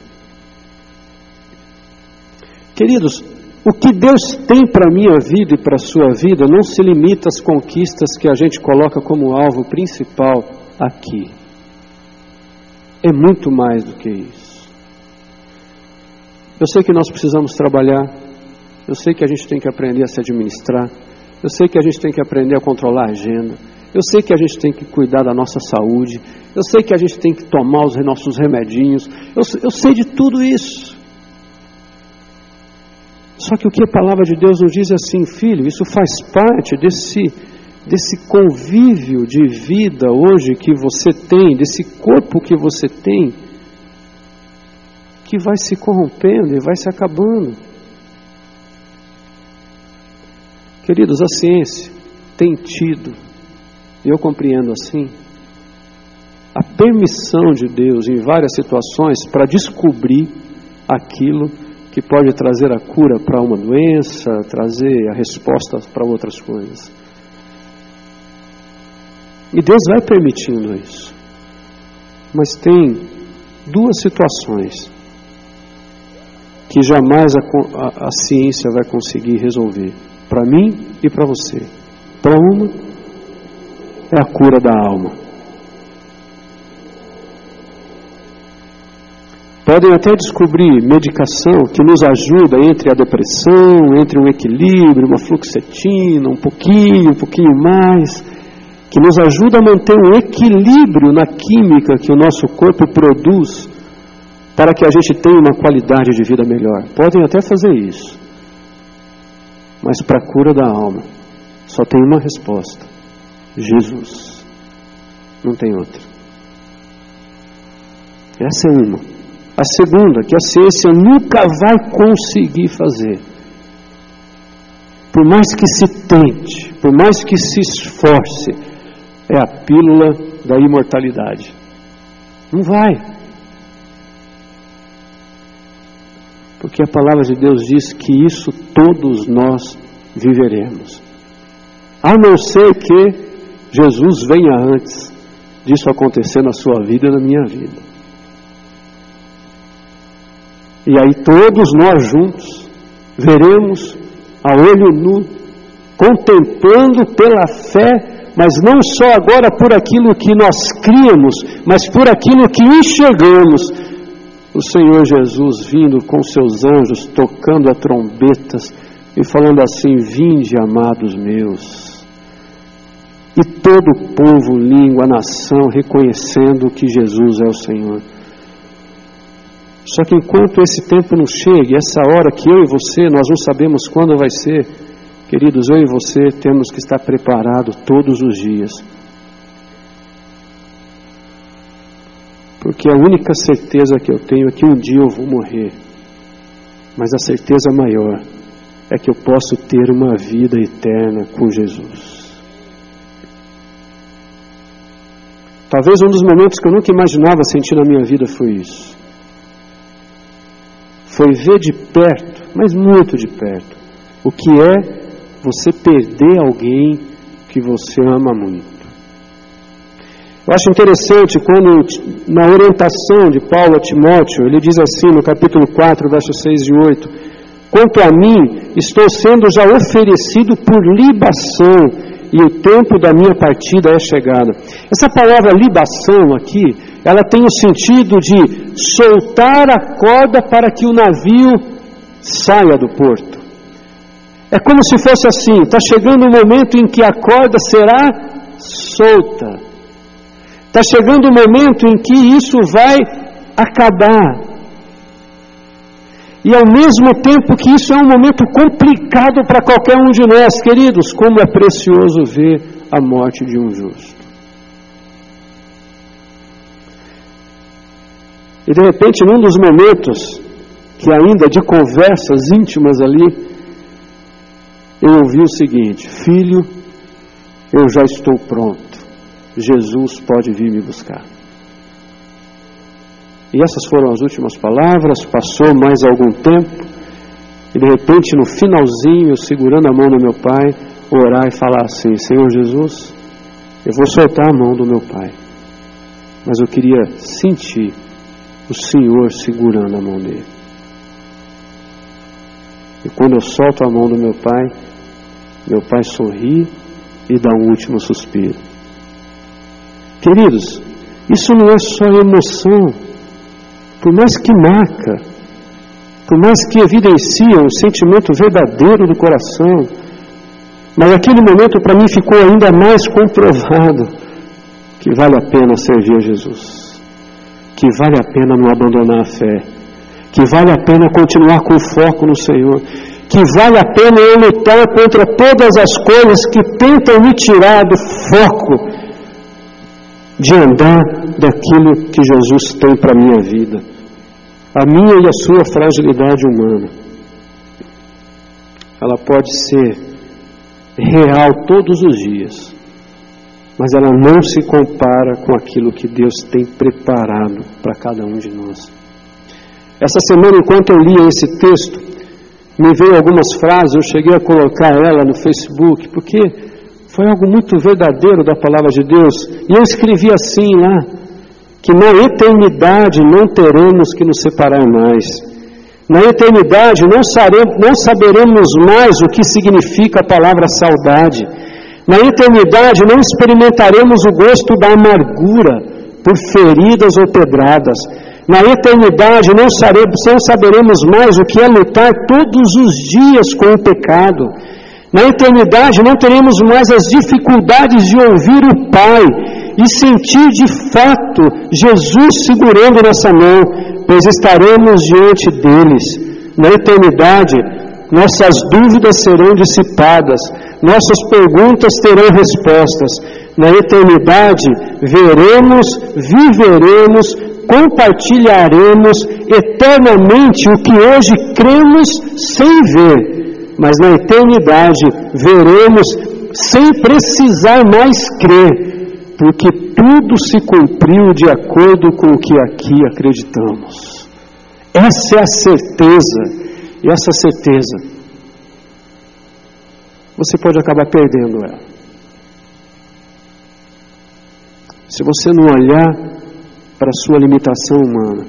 Queridos, o que Deus tem para a minha vida e para a sua vida não se limita às conquistas que a gente coloca como alvo principal aqui. É muito mais do que isso. Eu sei que nós precisamos trabalhar, eu sei que a gente tem que aprender a se administrar, eu sei que a gente tem que aprender a controlar a agenda, eu sei que a gente tem que cuidar da nossa saúde, eu sei que a gente tem que tomar os nossos remedinhos, eu, eu sei de tudo isso. Só que o que a palavra de Deus nos diz é assim, filho, isso faz parte desse, desse convívio de vida hoje que você tem, desse corpo que você tem que vai se corrompendo e vai se acabando. Queridos, a ciência tem tido, e eu compreendo assim, a permissão de Deus em várias situações para descobrir aquilo que pode trazer a cura para uma doença, trazer a resposta para outras coisas. E Deus vai permitindo isso. Mas tem duas situações que jamais a, a, a ciência vai conseguir resolver, para mim e para você. Para uma, é a cura da alma. Podem até descobrir medicação que nos ajuda entre a depressão, entre um equilíbrio, uma fluoxetina, um pouquinho, um pouquinho mais, que nos ajuda a manter um equilíbrio na química que o nosso corpo produz para que a gente tenha uma qualidade de vida melhor. Podem até fazer isso. Mas para a cura da alma, só tem uma resposta: Jesus. Não tem outra. Essa é uma. A segunda, que a ciência nunca vai conseguir fazer. Por mais que se tente, por mais que se esforce, é a pílula da imortalidade. Não vai. Porque a palavra de Deus diz que isso todos nós viveremos. A não ser que Jesus venha antes disso acontecer na sua vida e na minha vida. E aí todos nós juntos veremos a olho nu, contemplando pela fé, mas não só agora por aquilo que nós criamos, mas por aquilo que enxergamos, o Senhor Jesus vindo com seus anjos, tocando a trombetas e falando assim: Vinde, amados meus. E todo o povo, língua, nação reconhecendo que Jesus é o Senhor. Só que enquanto esse tempo não chegue, essa hora que eu e você, nós não sabemos quando vai ser, queridos, eu e você temos que estar preparados todos os dias Porque a única certeza que eu tenho é que um dia eu vou morrer. Mas a certeza maior é que eu posso ter uma vida eterna com Jesus. Talvez um dos momentos que eu nunca imaginava sentir na minha vida foi isso. Foi ver de perto, mas muito de perto, o que é você perder alguém que você ama muito. Eu acho interessante quando, na orientação de Paulo a Timóteo, ele diz assim no capítulo 4, versos 6 e 8: Quanto a mim, estou sendo já oferecido por libação, e o tempo da minha partida é chegado. Essa palavra libação aqui, ela tem o sentido de soltar a corda para que o navio saia do porto. É como se fosse assim: está chegando o momento em que a corda será solta. Está chegando o momento em que isso vai acabar. E ao mesmo tempo que isso é um momento complicado para qualquer um de nós, queridos, como é precioso ver a morte de um justo. E de repente, num dos momentos que ainda de conversas íntimas ali, eu ouvi o seguinte: Filho, eu já estou pronto. Jesus pode vir me buscar. E essas foram as últimas palavras. Passou mais algum tempo. E de repente, no finalzinho, eu segurando a mão do meu pai, orar e falar assim: Senhor Jesus, eu vou soltar a mão do meu pai. Mas eu queria sentir o Senhor segurando a mão dele. E quando eu solto a mão do meu pai, meu pai sorri e dá um último suspiro. Queridos, isso não é só emoção, por mais que marca, por mais que evidencia um sentimento verdadeiro do coração, mas aquele momento para mim ficou ainda mais comprovado que vale a pena servir a Jesus, que vale a pena não abandonar a fé, que vale a pena continuar com foco no Senhor, que vale a pena eu lutar contra todas as coisas que tentam me tirar do foco de andar daquilo que Jesus tem para a minha vida, a minha e a sua fragilidade humana. Ela pode ser real todos os dias, mas ela não se compara com aquilo que Deus tem preparado para cada um de nós. Essa semana, enquanto eu lia esse texto, me veio algumas frases, eu cheguei a colocar ela no Facebook, porque foi algo muito verdadeiro da palavra de Deus. E eu escrevi assim lá, que na eternidade não teremos que nos separar mais. Na eternidade não, não saberemos mais o que significa a palavra saudade. Na eternidade não experimentaremos o gosto da amargura por feridas ou pedradas. Na eternidade saremos, não saberemos mais o que é lutar todos os dias com o pecado. Na eternidade não teremos mais as dificuldades de ouvir o Pai e sentir de fato Jesus segurando nossa mão, pois estaremos diante deles. Na eternidade, nossas dúvidas serão dissipadas, nossas perguntas terão respostas. Na eternidade, veremos, viveremos compartilharemos eternamente o que hoje cremos sem ver, mas na eternidade veremos sem precisar mais crer, porque tudo se cumpriu de acordo com o que aqui acreditamos. Essa é a certeza, e essa certeza você pode acabar perdendo ela. Se você não olhar para a sua limitação humana,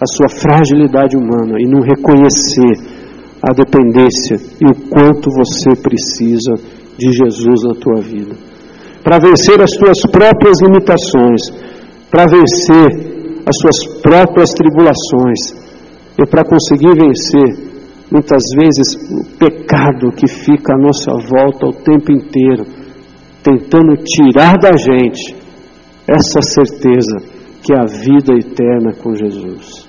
a sua fragilidade humana e não reconhecer a dependência e o quanto você precisa de Jesus na tua vida. Para vencer as tuas próprias limitações, para vencer as suas próprias tribulações e para conseguir vencer muitas vezes o pecado que fica à nossa volta o tempo inteiro, tentando tirar da gente essa certeza que é a vida eterna com Jesus.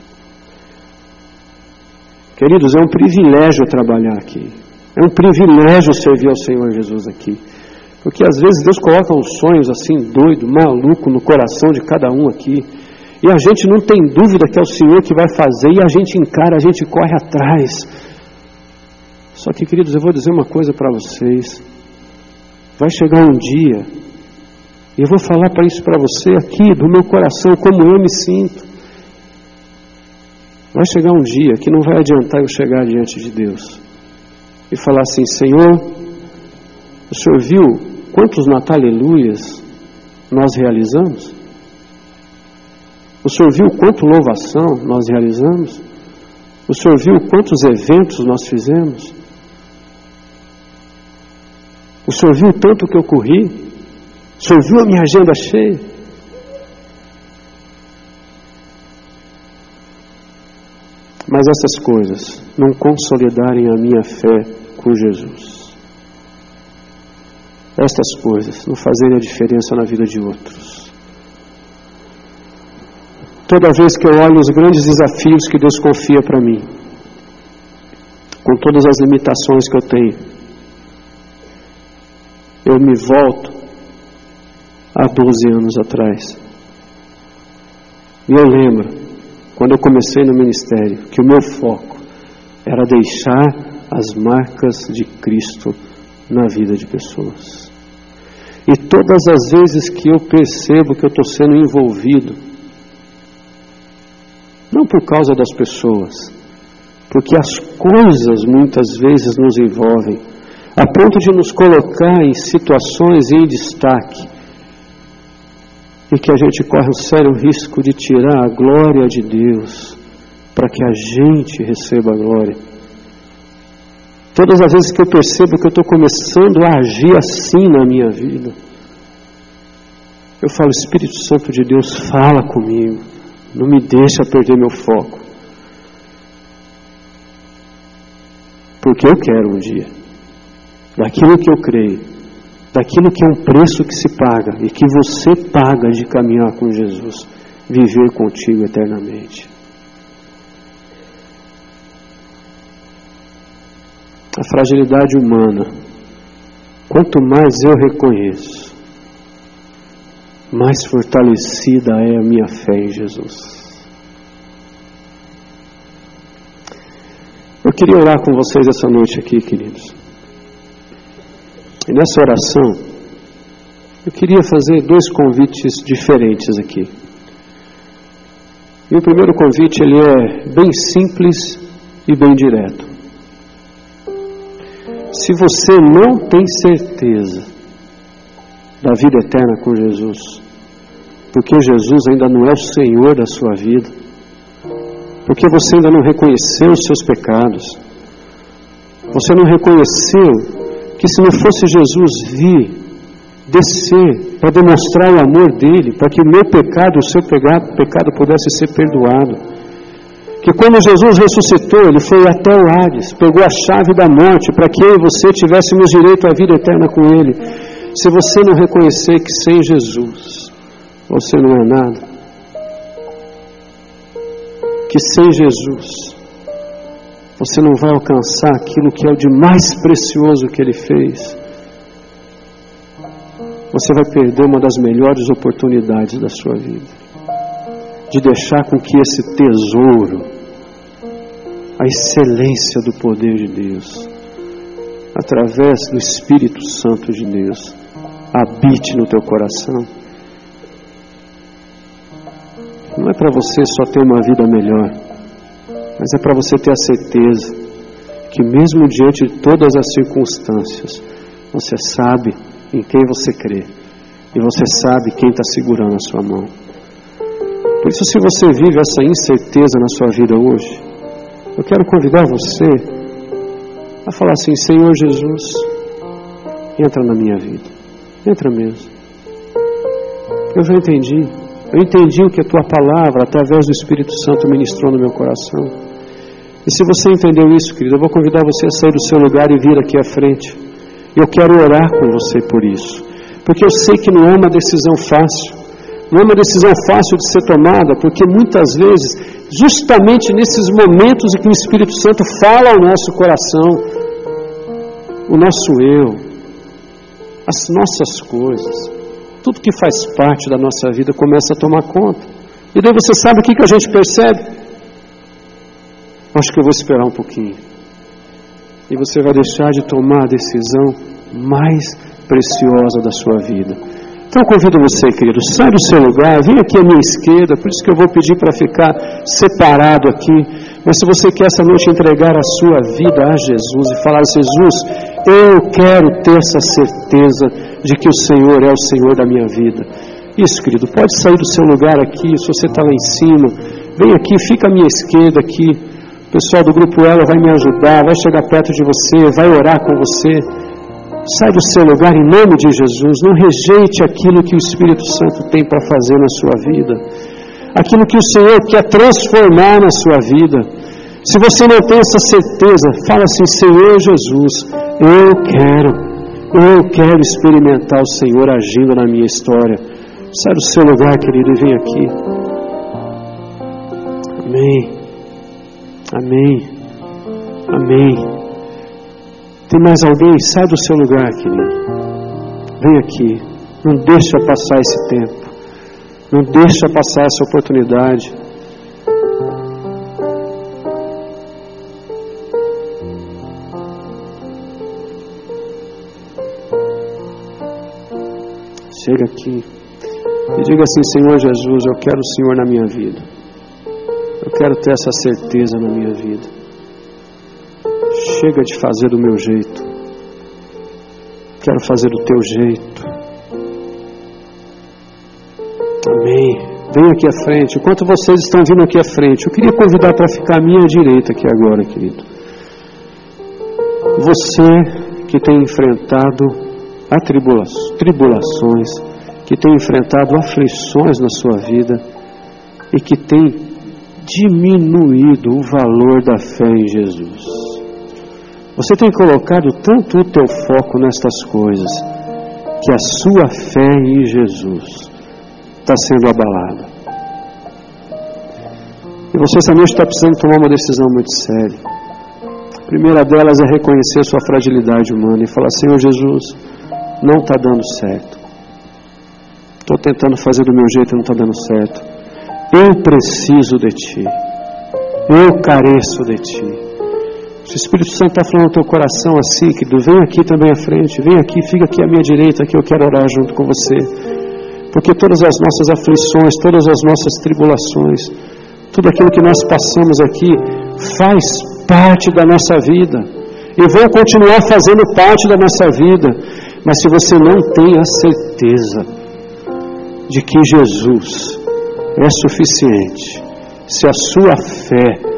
Queridos, é um privilégio trabalhar aqui. É um privilégio servir ao Senhor Jesus aqui. Porque às vezes Deus coloca uns sonhos assim, doido, maluco, no coração de cada um aqui. E a gente não tem dúvida que é o Senhor que vai fazer, e a gente encara, a gente corre atrás. Só que, queridos, eu vou dizer uma coisa para vocês. Vai chegar um dia e eu vou falar para isso para você aqui, do meu coração, como eu me sinto. Vai chegar um dia que não vai adiantar eu chegar diante de Deus e falar assim: Senhor, o Senhor viu quantos Nataleluias nós realizamos? O Senhor viu quanto louvação nós realizamos? O Senhor viu quantos eventos nós fizemos? O Senhor viu tanto que eu corri? O senhor viu a minha agenda cheia? Mas essas coisas não consolidarem a minha fé com Jesus. Estas coisas não fazerem a diferença na vida de outros. Toda vez que eu olho os grandes desafios que Deus confia para mim, com todas as limitações que eu tenho, eu me volto há 12 anos atrás. E eu lembro, quando eu comecei no ministério, que o meu foco era deixar as marcas de Cristo na vida de pessoas. E todas as vezes que eu percebo que eu estou sendo envolvido, não por causa das pessoas, porque as coisas muitas vezes nos envolvem, a ponto de nos colocar em situações em destaque, e que a gente corre um sério risco de tirar a glória de Deus, para que a gente receba a glória. Todas as vezes que eu percebo que eu estou começando a agir assim na minha vida, eu falo, Espírito Santo de Deus, fala comigo, não me deixa perder meu foco. Porque eu quero um dia, daquilo que eu creio, daquilo que é um preço que se paga e que você paga de caminhar com Jesus, viver contigo eternamente. a fragilidade humana, quanto mais eu reconheço, mais fortalecida é a minha fé em Jesus. Eu queria orar com vocês essa noite aqui, queridos. E nessa oração, eu queria fazer dois convites diferentes aqui. E o primeiro convite ele é bem simples e bem direto. Se você não tem certeza da vida eterna com Jesus, porque Jesus ainda não é o Senhor da sua vida, porque você ainda não reconheceu os seus pecados, você não reconheceu que se não fosse Jesus vir, descer, para demonstrar o amor dele, para que o meu pecado, o seu pecado, pecado pudesse ser perdoado, que quando Jesus ressuscitou, ele foi até o Hades, pegou a chave da morte para que eu e você tivéssemos direito à vida eterna com ele. Se você não reconhecer que sem Jesus você não é nada, que sem Jesus você não vai alcançar aquilo que é o de mais precioso que ele fez, você vai perder uma das melhores oportunidades da sua vida. De deixar com que esse tesouro a excelência do poder de Deus, através do Espírito Santo de Deus, habite no teu coração. Não é para você só ter uma vida melhor, mas é para você ter a certeza que, mesmo diante de todas as circunstâncias, você sabe em quem você crê e você sabe quem está segurando a sua mão. Por isso, se você vive essa incerteza na sua vida hoje, eu quero convidar você a falar assim: Senhor Jesus, entra na minha vida. Entra mesmo. Eu já entendi. Eu entendi o que a tua palavra, através do Espírito Santo, ministrou no meu coração. E se você entendeu isso, querido, eu vou convidar você a sair do seu lugar e vir aqui à frente. Eu quero orar com você por isso. Porque eu sei que não é uma decisão fácil. Não é uma decisão fácil de ser tomada, porque muitas vezes justamente nesses momentos em que o Espírito Santo fala ao nosso coração, o nosso eu, as nossas coisas, tudo que faz parte da nossa vida começa a tomar conta. E daí você sabe o que, que a gente percebe? Acho que eu vou esperar um pouquinho. E você vai deixar de tomar a decisão mais preciosa da sua vida então convido você, querido, sai do seu lugar, vem aqui à minha esquerda, por isso que eu vou pedir para ficar separado aqui. Mas se você quer essa noite entregar a sua vida a Jesus e falar, Jesus, eu quero ter essa certeza de que o Senhor é o Senhor da minha vida. Isso, querido, pode sair do seu lugar aqui, se você está lá em cima, vem aqui, fica à minha esquerda aqui. O pessoal do grupo Ela vai me ajudar, vai chegar perto de você, vai orar com você. Sai do seu lugar em nome de Jesus. Não rejeite aquilo que o Espírito Santo tem para fazer na sua vida. Aquilo que o Senhor quer transformar na sua vida. Se você não tem essa certeza, fala assim: Senhor Jesus, eu quero, eu quero experimentar o Senhor agindo na minha história. Sai do seu lugar, querido, e vem aqui. Amém. Amém. Amém. Tem mais alguém? Sai do seu lugar, querido. Vem aqui. Não deixa passar esse tempo. Não deixa passar essa oportunidade. Chega aqui e diga assim: Senhor Jesus, eu quero o Senhor na minha vida. Eu quero ter essa certeza na minha vida. Chega de fazer do meu jeito. Quero fazer do teu jeito. Amém. Venha aqui à frente. Enquanto vocês estão vindo aqui à frente, eu queria convidar para ficar à minha direita aqui agora, querido. Você que tem enfrentado tribulações, que tem enfrentado aflições na sua vida e que tem diminuído o valor da fé em Jesus. Você tem colocado tanto o teu foco nestas coisas que a sua fé em Jesus está sendo abalada. E você essa noite está precisando tomar uma decisão muito séria. A primeira delas é reconhecer sua fragilidade humana e falar: Senhor Jesus, não está dando certo. Estou tentando fazer do meu jeito e não está dando certo. Eu preciso de Ti. Eu careço de Ti. Se o Espírito Santo está falando no teu coração assim, querido, vem aqui também à frente, vem aqui, fica aqui à minha direita, que eu quero orar junto com você. Porque todas as nossas aflições, todas as nossas tribulações, tudo aquilo que nós passamos aqui faz parte da nossa vida e vão continuar fazendo parte da nossa vida. Mas se você não tem a certeza de que Jesus é suficiente, se a sua fé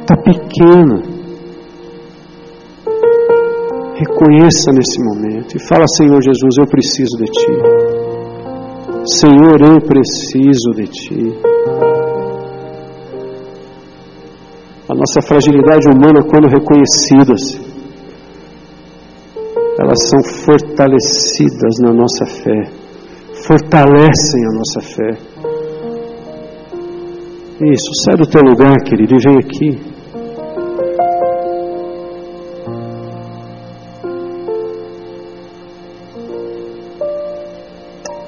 está pequena, reconheça nesse momento e fala: Senhor Jesus, eu preciso de Ti. Senhor, eu preciso de Ti. A nossa fragilidade humana, quando reconhecidas, elas são fortalecidas na nossa fé, fortalecem a nossa fé. Isso, sai do teu lugar, querido, e vem aqui.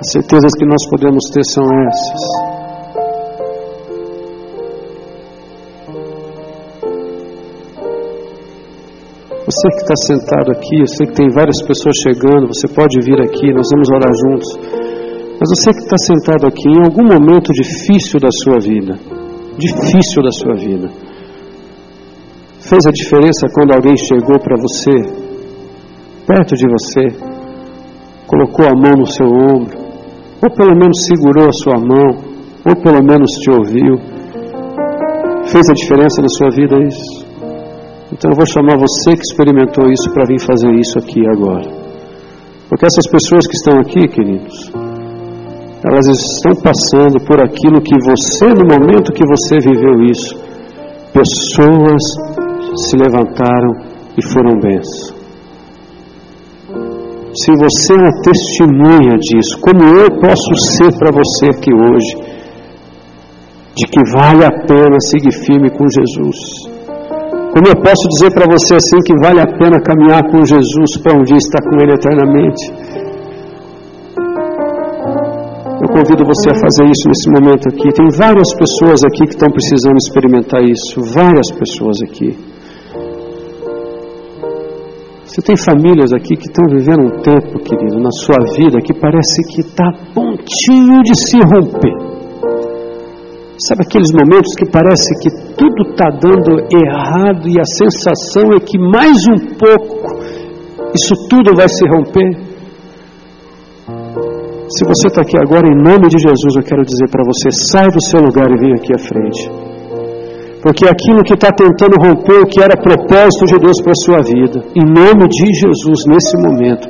As certezas que nós podemos ter são essas. Você que está sentado aqui, eu sei que tem várias pessoas chegando, você pode vir aqui, nós vamos orar juntos. Mas você que está sentado aqui, em algum momento difícil da sua vida, difícil da sua vida, fez a diferença quando alguém chegou para você, perto de você, colocou a mão no seu ombro, ou pelo menos segurou a sua mão, ou pelo menos te ouviu. Fez a diferença na sua vida isso? Então eu vou chamar você que experimentou isso para vir fazer isso aqui agora. Porque essas pessoas que estão aqui, queridos, elas estão passando por aquilo que você, no momento que você viveu isso, pessoas se levantaram e foram bênçãos se você é uma testemunha disso, como eu posso ser para você aqui hoje, de que vale a pena seguir firme com Jesus. Como eu posso dizer para você assim que vale a pena caminhar com Jesus para um dia estar com Ele eternamente? Convido você a fazer isso nesse momento aqui. Tem várias pessoas aqui que estão precisando experimentar isso. Várias pessoas aqui. Você tem famílias aqui que estão vivendo um tempo, querido, na sua vida que parece que está a pontinho de se romper. Sabe aqueles momentos que parece que tudo está dando errado e a sensação é que mais um pouco isso tudo vai se romper? Se você está aqui agora, em nome de Jesus, eu quero dizer para você: sai do seu lugar e vem aqui à frente. Porque aquilo que está tentando romper o que era propósito de Deus para a sua vida, em nome de Jesus, nesse momento,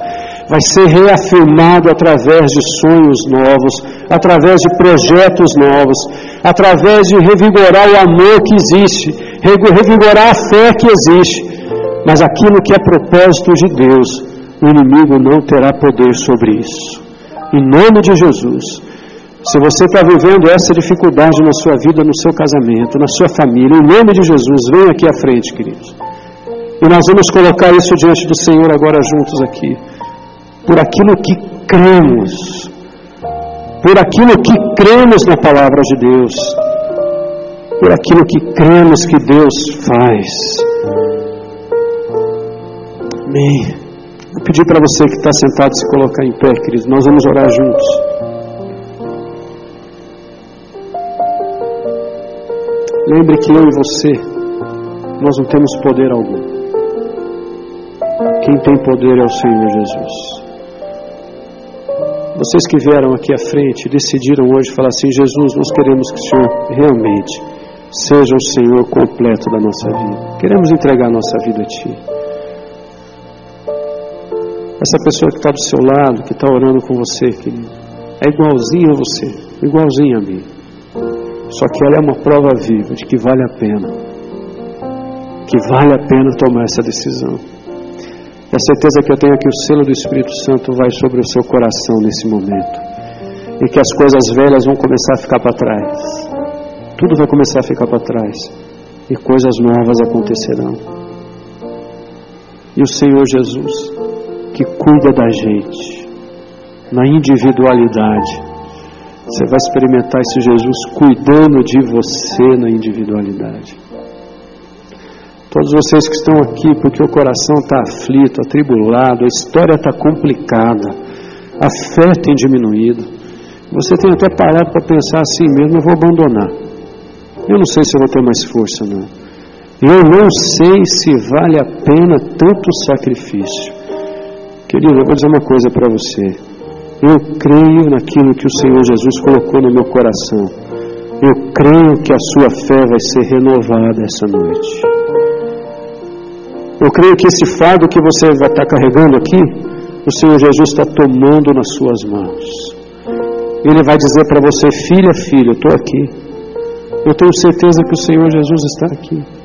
vai ser reafirmado através de sonhos novos, através de projetos novos, através de revigorar o amor que existe, revigorar a fé que existe. Mas aquilo que é propósito de Deus, o inimigo não terá poder sobre isso. Em nome de Jesus. Se você está vivendo essa dificuldade na sua vida, no seu casamento, na sua família, em nome de Jesus, venha aqui à frente, queridos. E nós vamos colocar isso diante do Senhor agora juntos aqui. Por aquilo que cremos. Por aquilo que cremos na palavra de Deus. Por aquilo que cremos que Deus faz. Amém. Pedir para você que está sentado se colocar em pé, querido. Nós vamos orar juntos. Lembre que eu e você, nós não temos poder algum. Quem tem poder é o Senhor Jesus. Vocês que vieram aqui à frente decidiram hoje falar assim: Jesus, nós queremos que o Senhor realmente seja o Senhor completo da nossa vida. Queremos entregar a nossa vida a Ti. Essa pessoa que está do seu lado, que está orando com você, querido, é igualzinha a você, igualzinha a mim. Só que ela é uma prova viva de que vale a pena. Que vale a pena tomar essa decisão. E a certeza que eu tenho é que o selo do Espírito Santo vai sobre o seu coração nesse momento. E que as coisas velhas vão começar a ficar para trás. Tudo vai começar a ficar para trás. E coisas novas acontecerão. E o Senhor Jesus, que cuida da gente, na individualidade, você vai experimentar esse Jesus cuidando de você na individualidade. Todos vocês que estão aqui porque o coração está aflito, atribulado, a história está complicada, a fé tem diminuído. Você tem até parado para pensar assim mesmo, eu vou abandonar. Eu não sei se eu vou ter mais força, não. Eu não sei se vale a pena tanto sacrifício. Querido, eu vou dizer uma coisa para você. Eu creio naquilo que o Senhor Jesus colocou no meu coração. Eu creio que a sua fé vai ser renovada essa noite. Eu creio que esse fardo que você vai estar carregando aqui, o Senhor Jesus está tomando nas suas mãos. Ele vai dizer para você, filha, filho, eu estou aqui. Eu tenho certeza que o Senhor Jesus está aqui.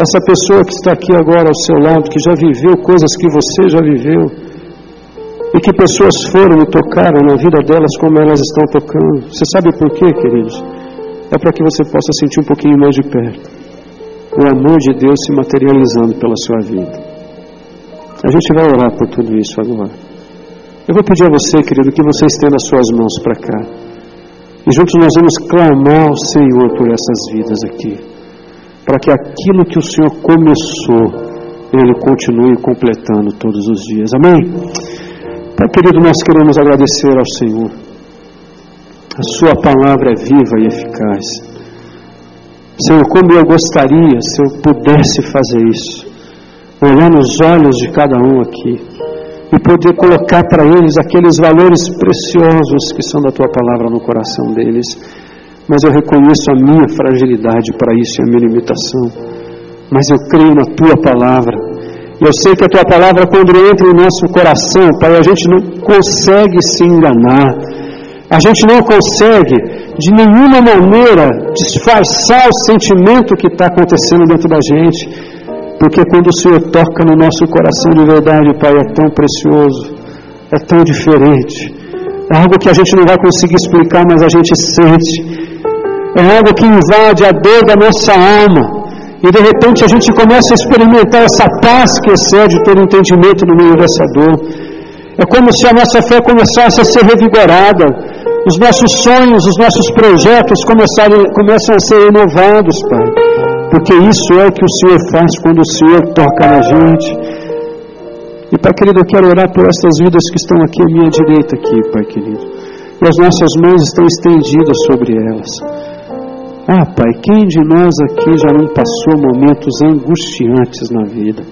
Essa pessoa que está aqui agora ao seu lado, que já viveu coisas que você já viveu, e que pessoas foram e tocaram na vida delas como elas estão tocando. Você sabe por quê, queridos? É para que você possa sentir um pouquinho mais de perto o amor de Deus se materializando pela sua vida. A gente vai orar por tudo isso agora. Eu vou pedir a você, querido, que você estenda as suas mãos para cá. E juntos nós vamos clamar ao Senhor por essas vidas aqui. Para que aquilo que o Senhor começou, Ele continue completando todos os dias. Amém? Pai querido, nós queremos agradecer ao Senhor. A Sua palavra é viva e eficaz. Senhor, como eu gostaria se eu pudesse fazer isso, olhar nos olhos de cada um aqui e poder colocar para eles aqueles valores preciosos que são da tua palavra no coração deles. Mas eu reconheço a minha fragilidade para isso e a minha limitação. Mas eu creio na tua palavra. Eu sei que a tua palavra, quando entra no nosso coração, Pai, a gente não consegue se enganar. A gente não consegue de nenhuma maneira disfarçar o sentimento que está acontecendo dentro da gente, porque quando o Senhor toca no nosso coração de verdade, Pai, é tão precioso, é tão diferente, é algo que a gente não vai conseguir explicar, mas a gente sente, é algo que invade a dor da nossa alma. E de repente a gente começa a experimentar essa paz que excede todo entendimento no meio dessa dor. É como se a nossa fé começasse a ser revigorada, os nossos sonhos, os nossos projetos começam a ser renovados, Pai. Porque isso é o que o Senhor faz quando o Senhor toca na gente. E, Pai querido, eu quero orar por essas vidas que estão aqui à minha direita, aqui, Pai querido. E as nossas mãos estão estendidas sobre elas. Ah, Pai, quem de nós aqui já não passou momentos angustiantes na vida?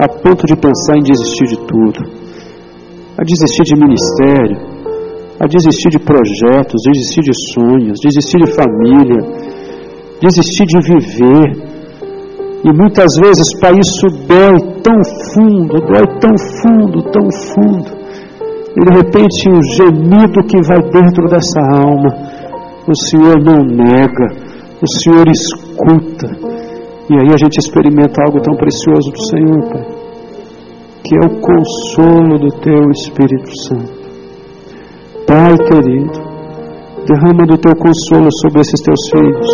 A ponto de pensar em desistir de tudo. A desistir de ministério, a desistir de projetos, desistir de sonhos, desistir de família, desistir de viver. E muitas vezes, Pai, isso dói tão fundo, dói tão fundo, tão fundo. E de repente, o gemido que vai dentro dessa alma, o Senhor não nega, o Senhor escuta. E aí a gente experimenta algo tão precioso do Senhor, Pai, que é o consolo do Teu Espírito Santo. Pai querido, derrama do teu consolo sobre esses teus filhos.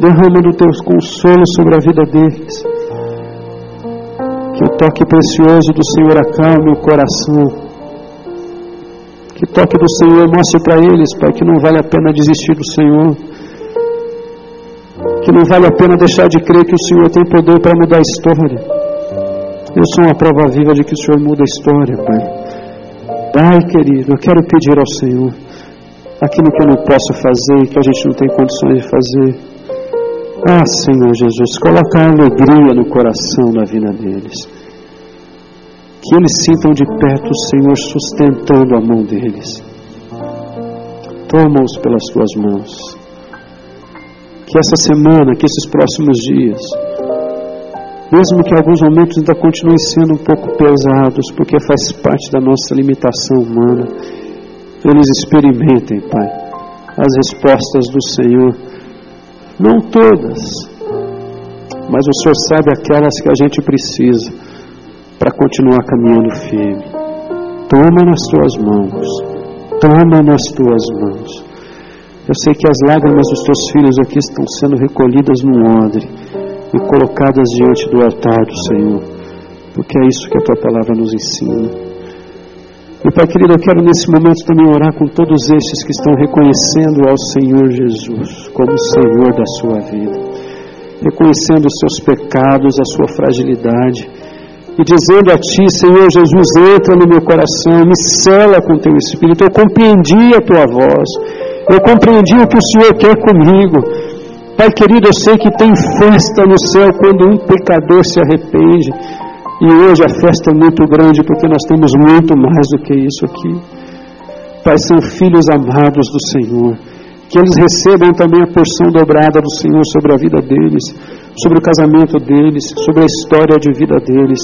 Derrama do teu consolo sobre a vida deles. Que o toque precioso do Senhor acalme o coração. Que toque do Senhor mostre para eles, Pai, que não vale a pena desistir do Senhor. Que não vale a pena deixar de crer que o Senhor tem poder para mudar a história. Eu sou uma prova viva de que o Senhor muda a história, Pai. Pai querido, eu quero pedir ao Senhor aquilo que eu não posso fazer e que a gente não tem condições de fazer. Ah, Senhor Jesus, coloca alegria no coração da vida deles. Que eles sintam de perto o Senhor sustentando a mão deles. Toma-os pelas tuas mãos. Que essa semana, que esses próximos dias, mesmo que alguns momentos ainda continuem sendo um pouco pesados, porque faz parte da nossa limitação humana, eles experimentem, Pai, as respostas do Senhor. Não todas, mas o Senhor sabe aquelas que a gente precisa para continuar caminhando firme. Toma nas tuas mãos, toma nas tuas mãos. Eu sei que as lágrimas dos teus filhos aqui estão sendo recolhidas num odre e colocadas diante do altar do Senhor, porque é isso que a tua palavra nos ensina. E Pai querido, eu quero nesse momento também orar com todos estes que estão reconhecendo ao Senhor Jesus como Senhor da sua vida, reconhecendo os seus pecados, a sua fragilidade, e dizendo a Ti, Senhor Jesus, entra no meu coração, me cela com Teu Espírito. Eu compreendi a Tua voz, eu compreendi o que o Senhor quer comigo. Pai querido, eu sei que tem festa no céu quando um pecador se arrepende. E hoje a festa é muito grande porque nós temos muito mais do que isso aqui. Pai, são filhos amados do Senhor. Que eles recebam também a porção dobrada do Senhor sobre a vida deles, sobre o casamento deles, sobre a história de vida deles.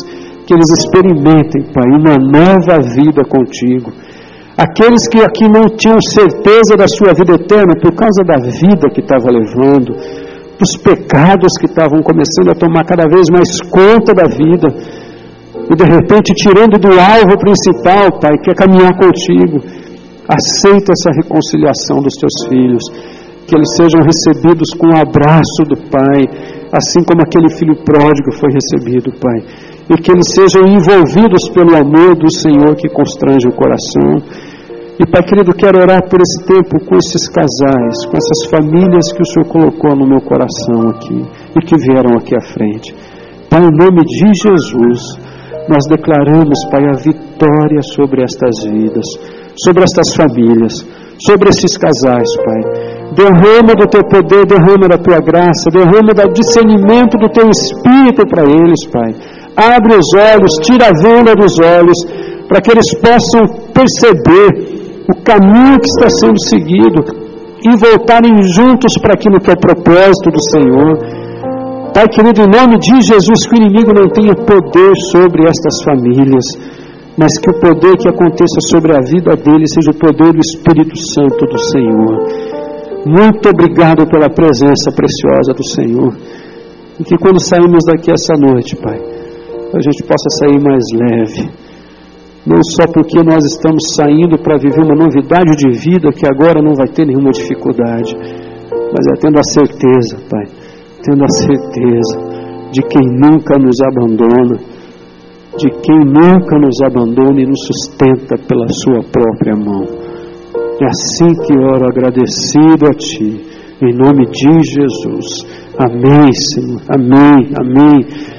Que eles experimentem, Pai, uma nova vida contigo Aqueles que aqui não tinham certeza da sua vida eterna por causa da vida que estava levando, dos pecados que estavam começando a tomar cada vez mais conta da vida, e de repente tirando do alvo principal, Pai, que é caminhar contigo. Aceita essa reconciliação dos teus filhos, que eles sejam recebidos com o abraço do Pai, assim como aquele filho pródigo foi recebido, Pai e que eles sejam envolvidos pelo amor do Senhor que constrange o coração. E Pai querido, quero orar por esse tempo com esses casais, com essas famílias que o Senhor colocou no meu coração aqui e que vieram aqui à frente. Pai, em nome de Jesus, nós declaramos, Pai, a vitória sobre estas vidas, sobre estas famílias, sobre esses casais, Pai. Derrama do teu poder, derrama da tua graça, derrama do discernimento do teu espírito para eles, Pai abre os olhos, tira a venda dos olhos, para que eles possam perceber o caminho que está sendo seguido e voltarem juntos para aquilo que é o propósito do Senhor. Pai querido, em nome de Jesus, que o inimigo não tenha poder sobre estas famílias, mas que o poder que aconteça sobre a vida deles seja o poder do Espírito Santo do Senhor. Muito obrigado pela presença preciosa do Senhor. E que quando saímos daqui essa noite, Pai, a gente possa sair mais leve. Não só porque nós estamos saindo para viver uma novidade de vida que agora não vai ter nenhuma dificuldade, mas é tendo a certeza, Pai, tendo a certeza de quem nunca nos abandona, de quem nunca nos abandona e nos sustenta pela Sua própria mão. É assim que oro agradecido a Ti, em nome de Jesus. Amém, Senhor. Amém, amém.